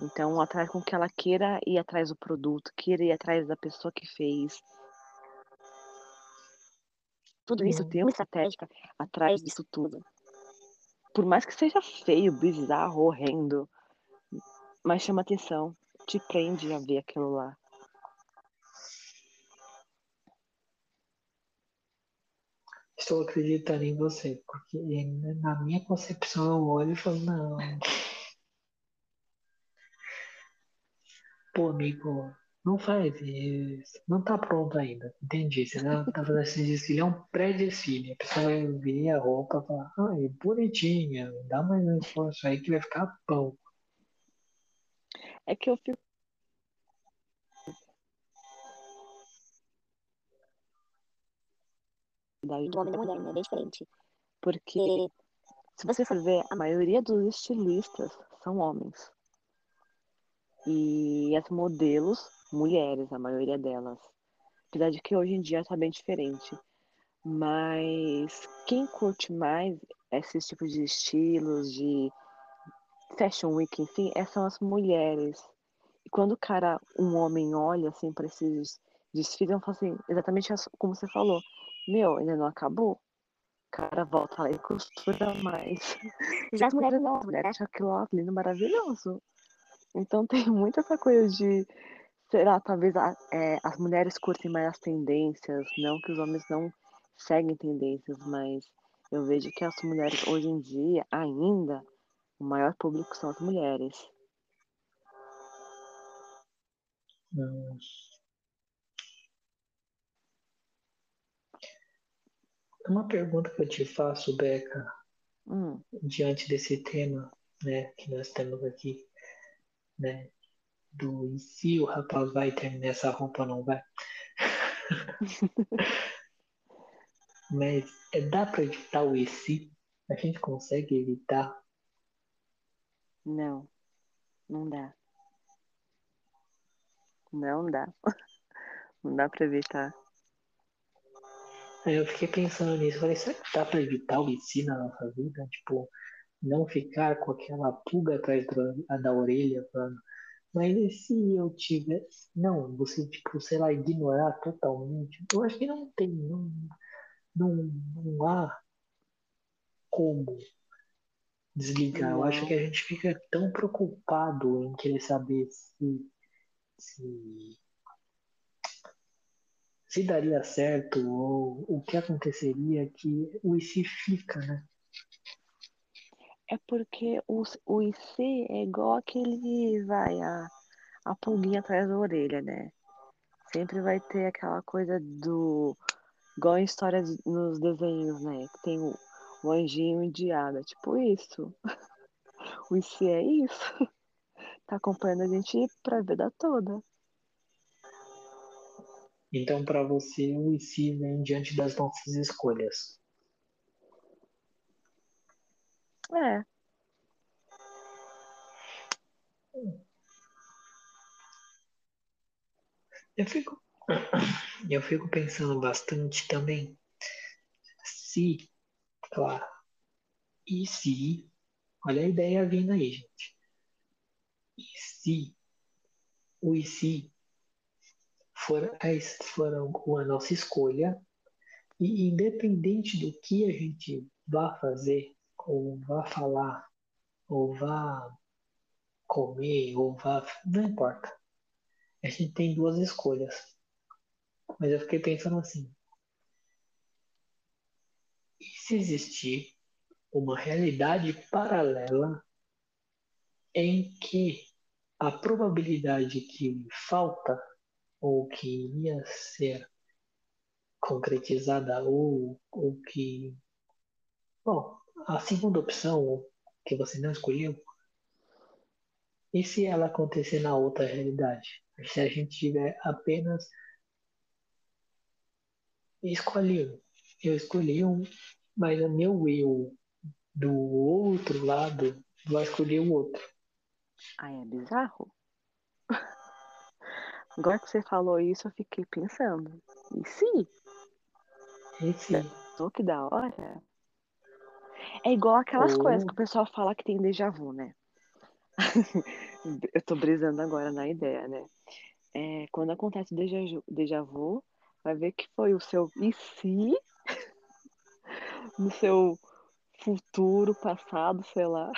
Então, atrai com que ela queira ir atrás do produto, queira ir atrás da pessoa que fez. Tudo isso tem uma estratégia atrás disso tudo. Por mais que seja feio, bizarro, horrendo, mas chama atenção, te prende a ver aquilo lá. Estou acreditando em você, porque na minha concepção eu olho e falo, não. Pô, amigo, Não faz isso. Não tá pronto ainda. Entendi. Você não tá fazendo esse desfile, é um pré-desfile. A pessoa vai ver a roupa e falar, ai, bonitinha, dá mais um esforço aí que vai ficar pão. É que eu fico. Do homem e da mulher, né? Bem diferente. Porque, se você for ver, a maioria dos estilistas são homens. E as modelos, mulheres, a maioria delas. Apesar de que hoje em dia tá bem diferente. Mas quem curte mais esses tipos de estilos, de fashion week, enfim, é- são as mulheres. E quando o cara, um homem, olha assim para esses desfiles, eu falo assim, exatamente como você falou. Meu, ainda não acabou. O cara volta lá e costura mais. Já as mulheres não, as mulheres acham aquilo lá lindo, maravilhoso. Então tem muito essa coisa de, sei lá, talvez a- é, as mulheres curtem mais as tendências, não que os homens não seguem tendências, mas eu vejo que as mulheres hoje em dia, ainda, o maior público são as mulheres. Hum. Uma pergunta que eu te faço, Beca, Hum, diante desse tema, né, que nós temos aqui, né, do e se o rapaz vai terminar essa roupa ou não vai? Mas é, dá para evitar o e se? A gente consegue evitar? não, não dá. Não dá. Não dá pra evitar. Eu fiquei pensando nisso, falei, será que dá para evitar o se na nossa vida? Tipo, não ficar com aquela pulga atrás da, da orelha, falando, mas e se eu tivesse. Não, você, tipo, sei lá, ignorar totalmente. Eu acho que não tem, não, não, não há como desligar. Eu acho que a gente fica tão preocupado em querer saber se, se, se daria certo ou o que aconteceria que o se fica, né? É porque o, o IC é igual aquele, vai, a, a pulguinha atrás da orelha, né? Sempre vai ter aquela coisa do. Igual em história de- nos desenhos, né? Que tem o, o anjinho e. É tipo isso. O IC é isso. Tá acompanhando a gente pra vida toda. Então, para você, o se vem diante das nossas escolhas. É. Eu fico, eu fico pensando bastante também se, claro, e se, olha a ideia vindo aí, gente. E se o e se for a, es- for a nossa escolha, e independente do que a gente vá fazer, ou vá falar, ou vá comer, ou vá. Não importa. A gente tem duas escolhas. Mas eu fiquei pensando assim: e se existir uma realidade paralela em que a probabilidade que falta ou que iria ser concretizada ou, ou que. Bom, a segunda opção que você não escolheu, e se ela acontecer na outra realidade? Se a gente tiver apenas escolhi. Eu escolhi um, mas o meu eu do outro lado vai escolher o outro. Aí é bizarro. Agora que você falou isso, eu fiquei pensando. E se? Esse Só que da hora. É igual aquelas Ou- coisas que o pessoal fala que tem déjà vu, né? Eu tô brisando agora na ideia, né? É, quando acontece déjà déjà vu, vai ver que foi o seu e se no seu futuro, passado, sei lá.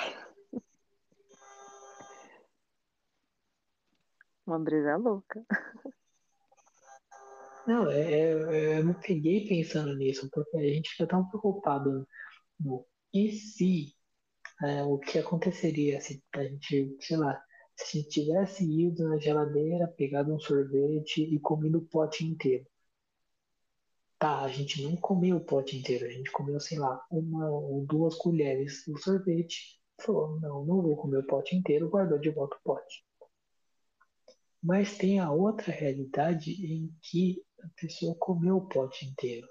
Uma brisa louca. Não, é, é- eu me peguei pensando nisso, porque a gente fica tão preocupado no e se, é, o que aconteceria se a gente, sei lá, se a gente tivesse ido na geladeira, pegado um sorvete e comido o pote inteiro. Tá, a gente não comeu o pote inteiro, a gente comeu, sei lá, uma ou duas colheres do sorvete. Falou, não, não vou comer o pote inteiro, guardou de volta o pote. Mas tem a outra realidade em que a pessoa comeu o pote inteiro.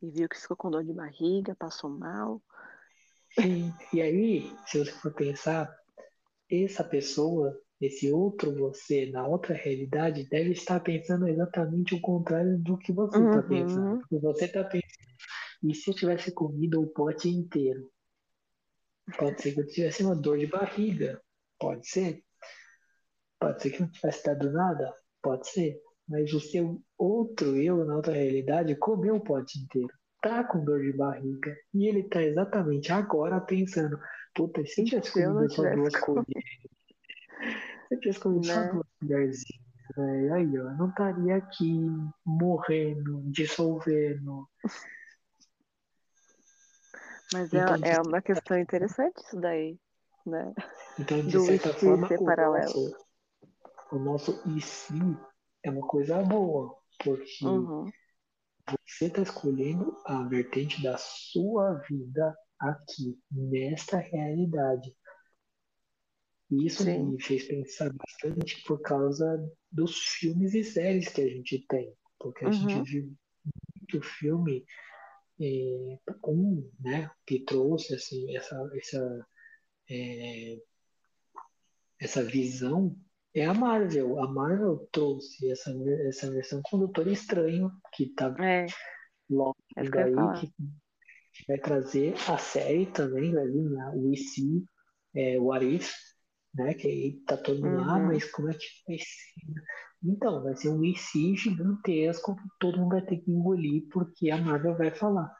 E viu que ficou com dor de barriga, passou mal. Sim, e aí, se você for pensar, essa pessoa, esse outro você, na outra realidade, deve estar pensando exatamente o contrário do que você está Uhum. pensando. Porque você está pensando, e se eu tivesse comido o pote inteiro? Pode ser que eu tivesse uma dor de barriga. Pode ser. Pode ser que não tivesse dado nada. Pode ser. Mas o seu outro eu, na outra realidade, comeu o pote inteiro. Tá com dor de barriga. E ele tá exatamente agora pensando: puta, se eu tivesse comido só tivesse duas colheres? Se eu tivesse comido só Né? duas colherzinhas, velho, aí, ó, eu não estaria aqui morrendo, dissolvendo. Mas é, Então, é uma questão interessante isso daí, né? Então, de Do certa forma, o paralelo. nosso, o nosso e se é uma coisa boa, porque Uhum. você está escolhendo a vertente da sua vida aqui, nesta realidade. Isso Sim. me fez pensar bastante por causa dos filmes e séries que a gente tem. Porque a gente Uhum. viu muito filme, é, um, né, que trouxe assim, essa, essa, é, essa visão é a Marvel. A Marvel trouxe essa, essa versão com o Doutor Estranho, que tá É, logo é que que vai trazer a série também, vai vir né? o IC, é, o Arif, né? Que aí tá todo mundo, ah, Uhum. mas como é que vai ser? Então, vai ser um IC gigantesco que todo mundo vai ter que engolir porque a Marvel vai falar.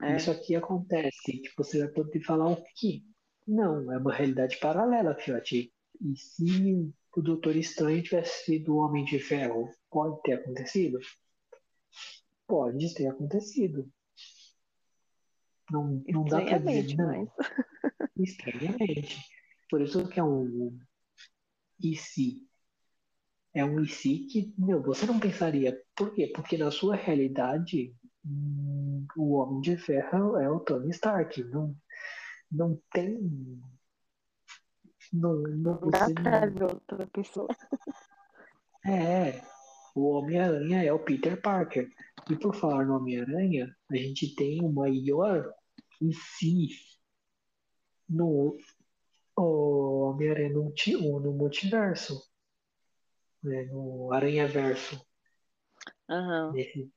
É, Isso aqui acontece, tipo, você vai poder falar o quê? Não, é uma realidade paralela, fiote. E se o Doutor Estranho tivesse sido o Homem de Ferro, pode ter acontecido? Pode ter acontecido. Não, não dá pra dizer não. mas. Estranhamente. Por isso que é um e se. É um e se que, meu, você não pensaria. Por quê? Porque na sua realidade, hum, o Homem de Ferro é o Tony Stark. Não, não tem. Não, não, Não dá pra ver outra pessoa. É, o Homem-Aranha é o Peter Parker. E por falar no Homem-Aranha, a gente tem o maior e se no Homem-Aranha no, no multiverso, né, no Aranha-Verso. Nesse-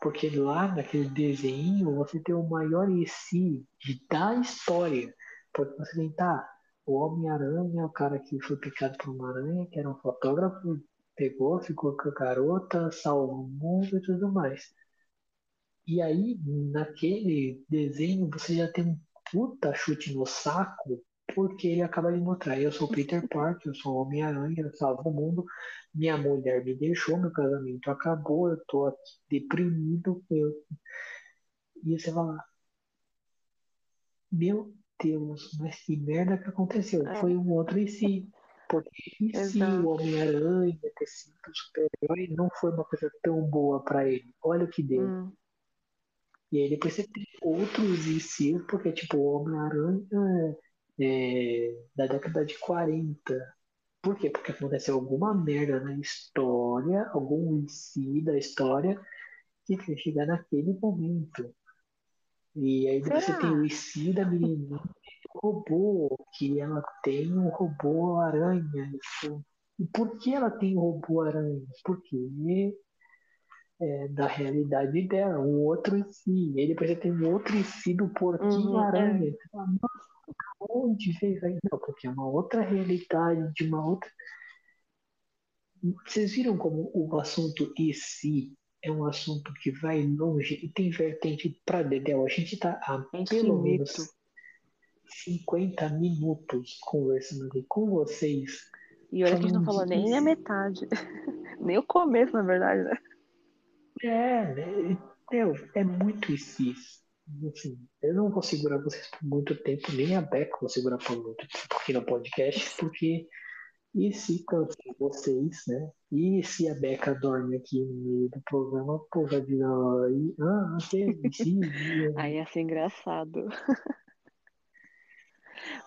porque lá naquele desenho você tem o maior e se da história. Porque você tem, tá, o Homem-Aranha, o cara que foi picado por uma aranha, que era um fotógrafo, pegou, ficou com a garota, salvou o mundo e tudo mais. E aí, naquele desenho, você já tem um puta chute no saco, porque ele acaba de mostrar, eu sou Peter Parker, eu sou Homem-Aranha, eu salvo o mundo, minha mulher me deixou, meu casamento acabou, eu tô aqui deprimido, eu... e você fala, meu Deus, mas que merda que aconteceu? É. Foi um outro e se, porque e se Exato. o Homem-Aranha ter sido super-herói não foi uma coisa tão boa pra ele? Olha o que deu. Hum. E aí depois você tem outros e se, porque tipo, o Homem-Aranha é da década de 40. Por quê? Porque aconteceu alguma merda na história, algum e se da história que chegar naquele momento. E aí depois você tem o Será? se da menininha robô, que ela tem um robô aranha. Isso. E por que ela tem um robô aranha? Porque é da realidade dela, um outro si. E aí depois você tem um outro si do porquinho Uhum, aranha. é. Você fala, nossa, onde veio aí? Não, porque é uma outra realidade, de uma outra. Vocês viram como o assunto si é um assunto que vai longe e tem vertente pra Dedéu? A gente tá há pelo menos infinito. 50 minutos conversando aqui com vocês, E olha que a gente não falou de nem a metade. nem o começo, na verdade, né? É, né? Meu, é muito se. Enfim, eu não vou segurar vocês por muito tempo, nem a Beca vou segurar por muito tempo aqui no podcast, porque e se cansei vocês, né? E se a Beca dorme aqui no meio do programa, pô, vai virar aí, ah, teve, sim, Aí ia ser engraçado.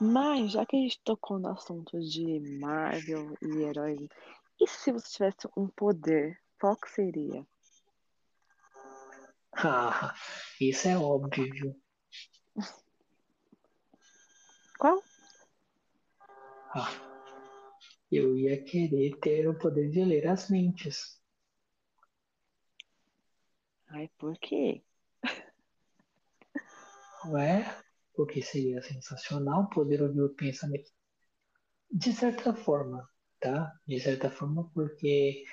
Mas, já que a gente tocou no assunto de Marvel e heróis, e se você tivesse um poder, qual que seria? Ah, isso é óbvio. Qual? Ah, eu ia querer ter o poder de ler as mentes. Ai, por quê? Ué, porque seria sensacional poder ouvir o pensamento. De certa forma, tá? De certa forma, porque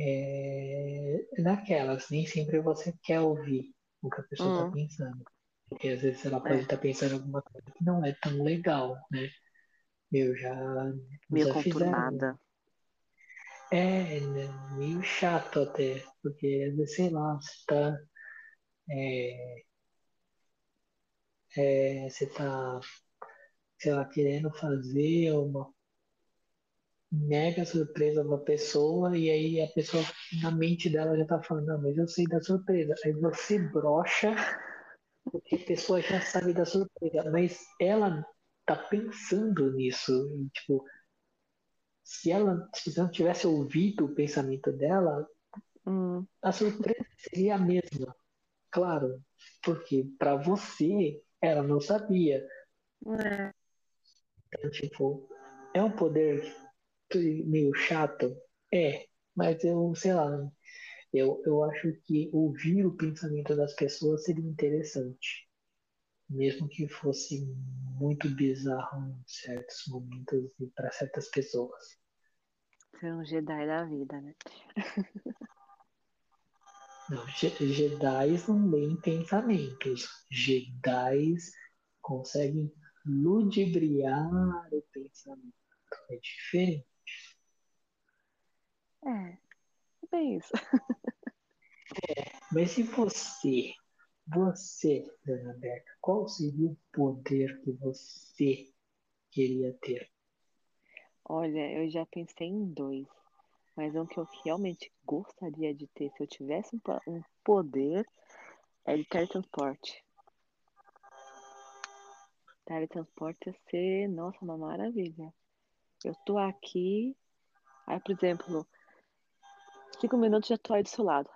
é, naquelas, nem sempre você quer ouvir o que a pessoa está Hum. pensando. Porque às vezes ela pode É. estar pensando em alguma coisa que não é tão legal, né? Eu já, Meio conturbada. É, né, meio chato até, porque sei lá, você tá. É, é, você tá, sei lá, querendo fazer uma mega surpresa pra pessoa, e aí a pessoa, na mente dela, já tá falando, não, mas eu sei da surpresa. Aí você brocha, porque a pessoa já sabe da surpresa, mas ela tá pensando nisso, e, tipo, se ela, se não tivesse ouvido o pensamento dela, Hum, a surpresa seria a mesma. Claro, porque para você ela não sabia. é, Então, tipo, é um poder meio chato? É, mas eu, sei lá, eu, eu acho que ouvir o pensamento das pessoas seria interessante. Mesmo que fosse muito bizarro em certos momentos e para certas pessoas. ser um Jedi da vida, né? Não, Je- Jedis não leem pensamentos. Jedis conseguem ludibriar o pensamento. É diferente. É, bem isso. Mas se você, você, Dona Beca, qual seria o poder que você queria ter? Olha, eu já pensei em dois, mas um que eu realmente gostaria de ter se eu tivesse um, um poder é de teletransporte. Teletransporte ia ser, nossa, uma maravilha. Eu tô aqui, aí, por exemplo, cinco minutos já tô aí do seu lado.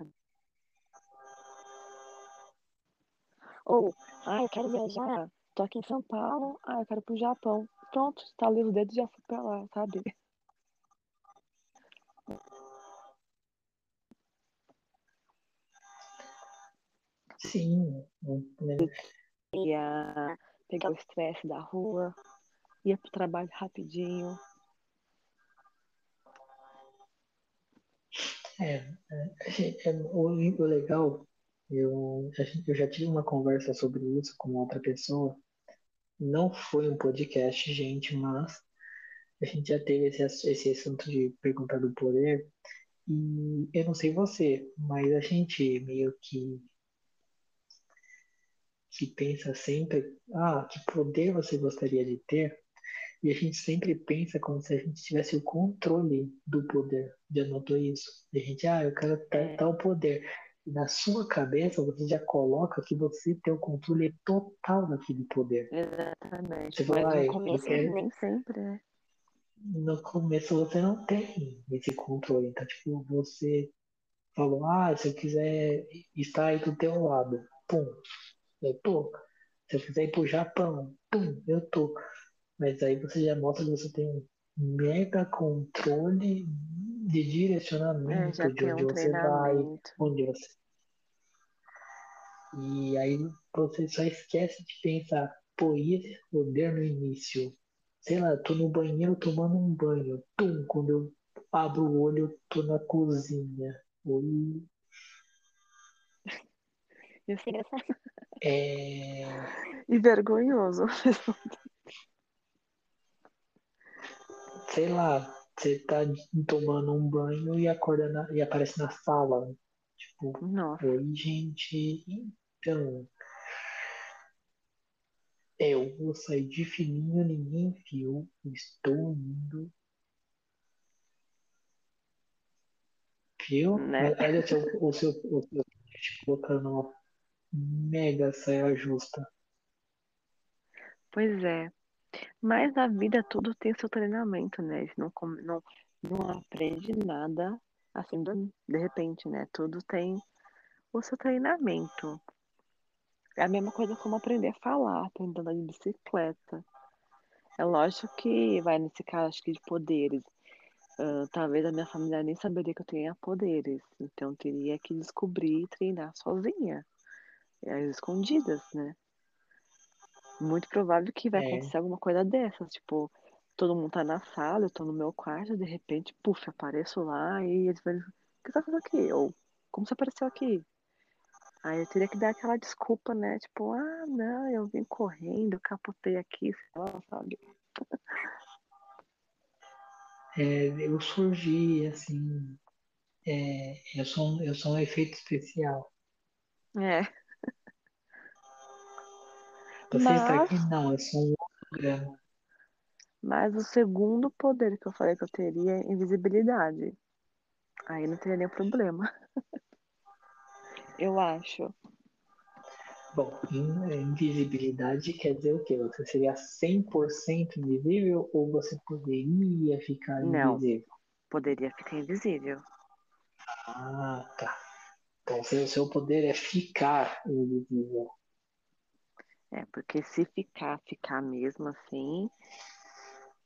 Ou, ah, eu quero viajar, tô aqui em São Paulo, ah, eu quero pro Japão. Pronto, estalei os dedos e já fui pra lá, sabe? Sim? Ia pegar o estresse da rua, ia pro trabalho rapidinho. É, é, é, o, o legal, eu, eu já tive uma conversa sobre isso com outra pessoa. Não foi um podcast, gente, mas a gente já teve esse, esse assunto de perguntar do poder. E eu não sei você, mas a gente meio que, que pensa sempre, ah, que poder você gostaria de ter? E a gente sempre pensa como se a gente tivesse o controle do poder. Já notou isso? E a gente, ah, eu quero tal, É. tal poder. Na sua cabeça você já coloca que você tem o controle total daquele poder. Exatamente. Você fala, Mas "Ah, no começo nem sempre, né? no começo você não tem esse controle. Então, tipo, você falou, ah, se eu quiser estar aí do teu lado, pum, eu tô. Se eu quiser ir pro Japão, pum, eu tô. Mas aí você já mostra que você tem um mega controle de É, direcionamento já de onde um você vai, onde você. E aí você só esquece de pensar, pô, e esse poder no início? Sei lá, tô no banheiro tomando um banho. Tum, quando eu abro o olho, eu tô na cozinha. Oi, ser engraçado. é. E vergonhoso. Sei lá, você tá tomando um banho e acorda na- e aparece na sala. Tipo, Nossa. oi, gente. Então, Eu vou sair de fininho, ninguém viu. Estou indo. Viu? Né? Olha o seu, o seu, o seu colocando uma mega saia justa. Pois é. Mas na vida tudo tem seu treinamento, né? A gente não, não, não aprende nada assim de repente, né? Tudo tem o seu treinamento. É a mesma coisa como aprender a falar, aprender a andar de bicicleta. É lógico que vai nesse caso, acho que de poderes. ah, talvez a minha família nem saberia que eu tenha poderes. Então teria que descobrir e treinar sozinha. Às escondidas, né? Muito provável que vai É. acontecer alguma coisa dessas. Tipo, todo mundo tá na sala, eu tô no meu quarto, de repente, puf, apareço lá e eles vão. O que você tá fazendo aqui? Ou como você apareceu aqui? Aí eu teria que dar aquela desculpa, né? Tipo, ah, não, eu vim correndo, capotei aqui, sei lá, sabe? É, eu surgi assim. é, eu, sou, eu sou um efeito especial. É. Você está Mas, aqui? Não, eu sou um holograma. mas o segundo poder que eu falei que eu teria é invisibilidade. Aí não teria nenhum problema. Eu acho. Bom, in- invisibilidade quer dizer o quê? Você seria 100% invisível ou você poderia ficar Não. invisível? Poderia ficar invisível. Ah, tá. Então, seu, seu poder é ficar invisível. É, porque se ficar, ficar mesmo assim,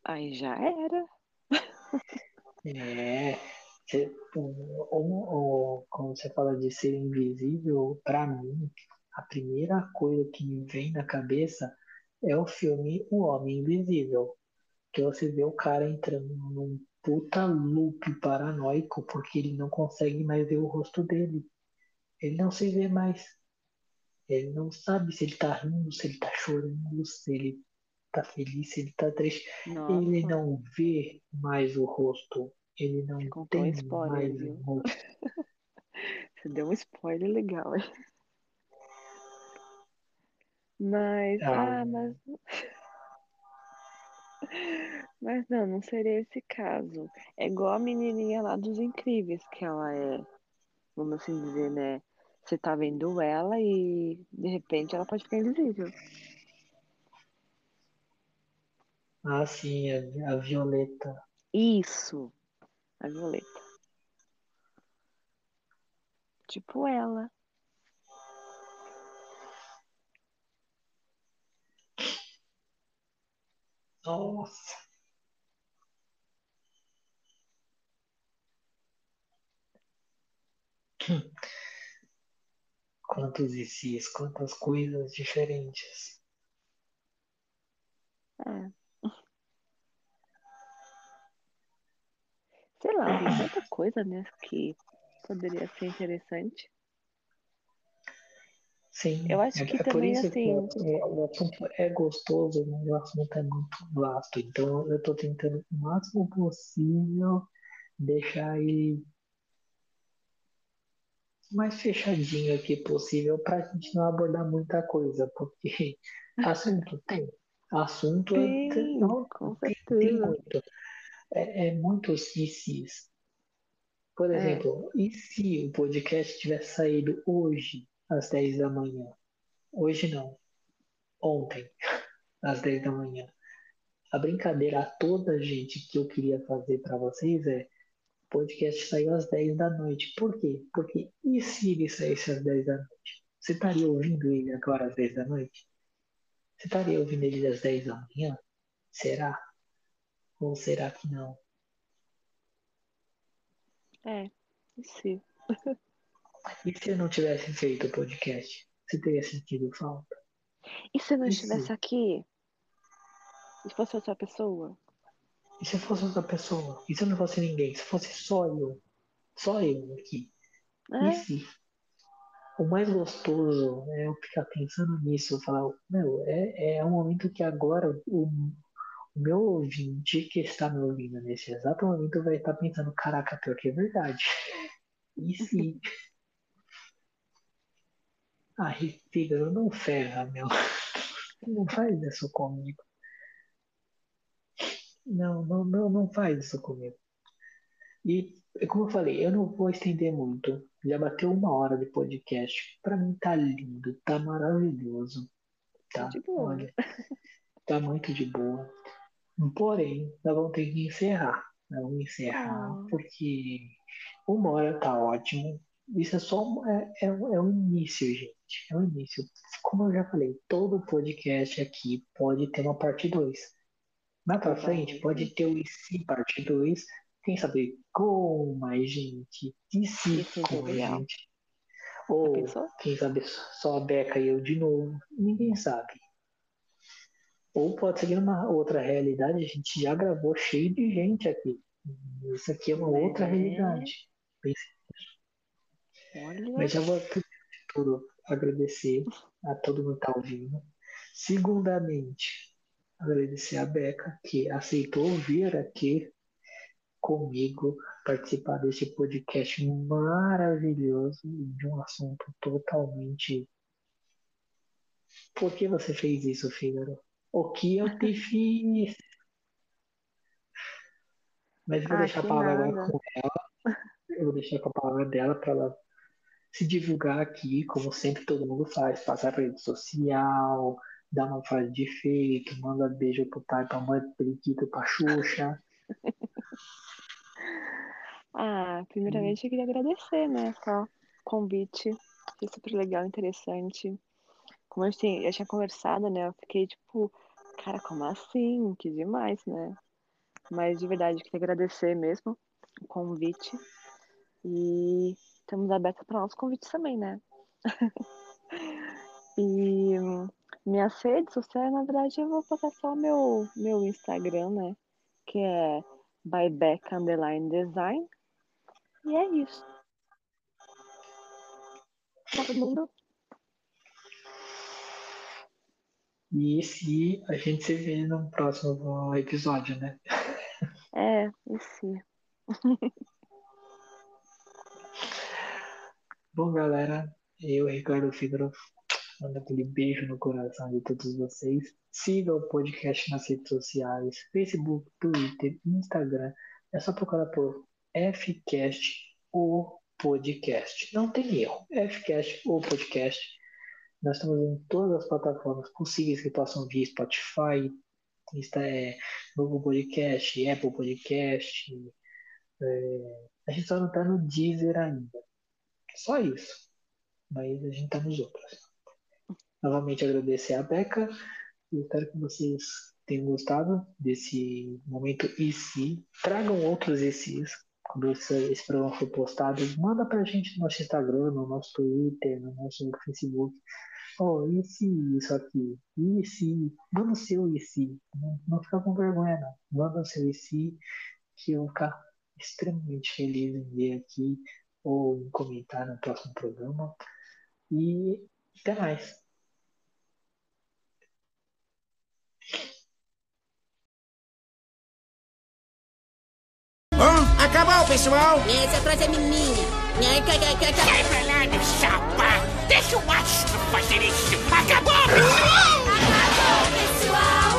aí já era. É, você, o- o- o- quando você fala de ser invisível, pra mim, a primeira coisa que me vem na cabeça é o filme O Homem Invisível, que você vê o cara entrando num puta loop paranoico porque ele não consegue mais ver o rosto dele. Ele não se vê mais. Ele não sabe se ele tá rindo, se ele tá chorando, se ele tá feliz, se ele tá triste. Ele Nossa, não vê mais o rosto. Ele não contou um tem spoiler, mais o viu? rosto. Você deu um spoiler legal, hein? Mas, Ah, ah, mas, mas não, não seria esse caso. É igual a menininha lá dos Incríveis, que ela é, vamos assim dizer, né? Você tá vendo ela e de repente ela pode ficar invisível. ah, sim, a, a Violeta. Isso, a Violeta. Tipo ela. Nossa. Quantos ICs, quantas coisas diferentes. É. Sei lá, tem tanta coisa, né, que poderia ser interessante. Sim, Eu acho é, que é por também, isso que assim, o, o- o assunto é gostoso, mas o assunto é muito vasto. Então eu estou tentando o máximo possível deixar ele mais fechadinho aqui possível para a gente não abordar muita coisa, porque assunto tem. Assunto é, tem, não, com tem, tem muito. É, é muitos ICs. Por É, exemplo, e se o podcast tivesse saído hoje, às 10 da manhã? Hoje não, ontem, às 10 da manhã. A brincadeira a toda, gente, que eu queria fazer para vocês é: podcast saiu às 10 da noite. Por quê? Porque e se ele saísse às 10 da noite? Você estaria ouvindo ele agora às 10 da noite? Você estaria ouvindo ele às 10 da manhã? Será? Ou será que não? é, sim. E se eu não tivesse feito o podcast? Você teria sentido falta? E se eu não E estivesse se? aqui? E se fosse outra pessoa? E se eu fosse outra pessoa? E se eu não fosse ninguém? Se fosse só eu? Só eu aqui? E É, se? O mais gostoso é eu ficar pensando nisso, falar, meu, é, é um momento que agora o, o meu ouvinte que está me ouvindo nesse exato momento vai estar pensando, caraca, pior que é verdade. E se? Aí, fígado, não ferra, meu. Não faz isso comigo. Não, não, não, não faz isso comigo. E, como eu falei, eu não vou estender muito. Já bateu uma hora de podcast. Pra mim tá lindo, tá maravilhoso. Tá, De boa. olha, tá muito de boa. Porém, nós vamos ter que encerrar. Nós vamos encerrar, Ah. porque uma hora tá ótimo. Isso é só um- é, é, um- é um início, gente. É um início. Como eu já falei, todo podcast aqui pode ter uma parte 2. Mais pra frente, pode ter o IC parte 2. Quem sabe com mais gente. E se Isso é com mais gente. Ou, quem sabe, só a Beca e eu de novo. Ninguém sabe. Ou pode ser uma outra realidade, a gente já gravou cheio de gente aqui. Isso aqui é uma Né? outra realidade. Olha. Mas já vou, primeiro de tudo, agradecer a todo mundo que tá ouvindo. Segundamente, agradecer a Beca, que aceitou vir aqui comigo participar desse podcast maravilhoso de um assunto totalmente. Por que você fez isso, Fígaro? O que eu te fiz? Mas vou Ah, deixar a palavra agora nada. com ela. Eu vou deixar com a palavra dela para ela se divulgar aqui, como sempre todo mundo faz, passar para rede social, dar uma frase de efeito, manda beijo pro pai, pra mãe, pro periquito, pra Xuxa. Ah, primeiramente eu queria agradecer, né, pelo convite. Foi super legal, interessante. Como a gente tem- já tinha conversado, né, eu fiquei tipo, cara, como assim? Que demais, né? Mas de verdade, eu queria agradecer mesmo o convite. E estamos abertos para novos convites também, né? e minhas redes sociais, na verdade, eu vou passar só o meu, meu Instagram, né? Que é byback underline design. E é isso. Tchau, todo mundo. E se a gente se vê no próximo episódio, né? É, e sim. Bom, galera, eu, Ricardo Figueiredo, mando aquele beijo no coração de todos vocês. Siga o podcast nas redes sociais, Facebook, Twitter, Instagram. É só procurar por Fcast ou podcast. Não tem erro. Fcast ou podcast. Nós estamos em todas as plataformas possíveis que possam vir, Spotify, Insta, é, Google Podcast, Apple Podcast. é, a gente só não está no Deezer ainda. Só isso. Mas a gente tá nos outros. Novamente agradecer a Beca. E espero que vocês tenham gostado desse momento IC. Tragam outros ICs. Quando esse, esse programa for postado, manda pra gente no nosso Instagram, no nosso Twitter, no nosso Facebook. Oh, e se isso aqui? E se? Manda o seu IC. Não, não fica com vergonha, não. Manda o seu IC, que eu vou ficar extremamente feliz em ver aqui ou em comentar no próximo programa. E até mais. Tá Acabou, pessoal! Essa frase é minha. Sai pra lá, meu chapa! Deixa o astro fazer isso! Acabou, pessoal! Acabou, pessoal!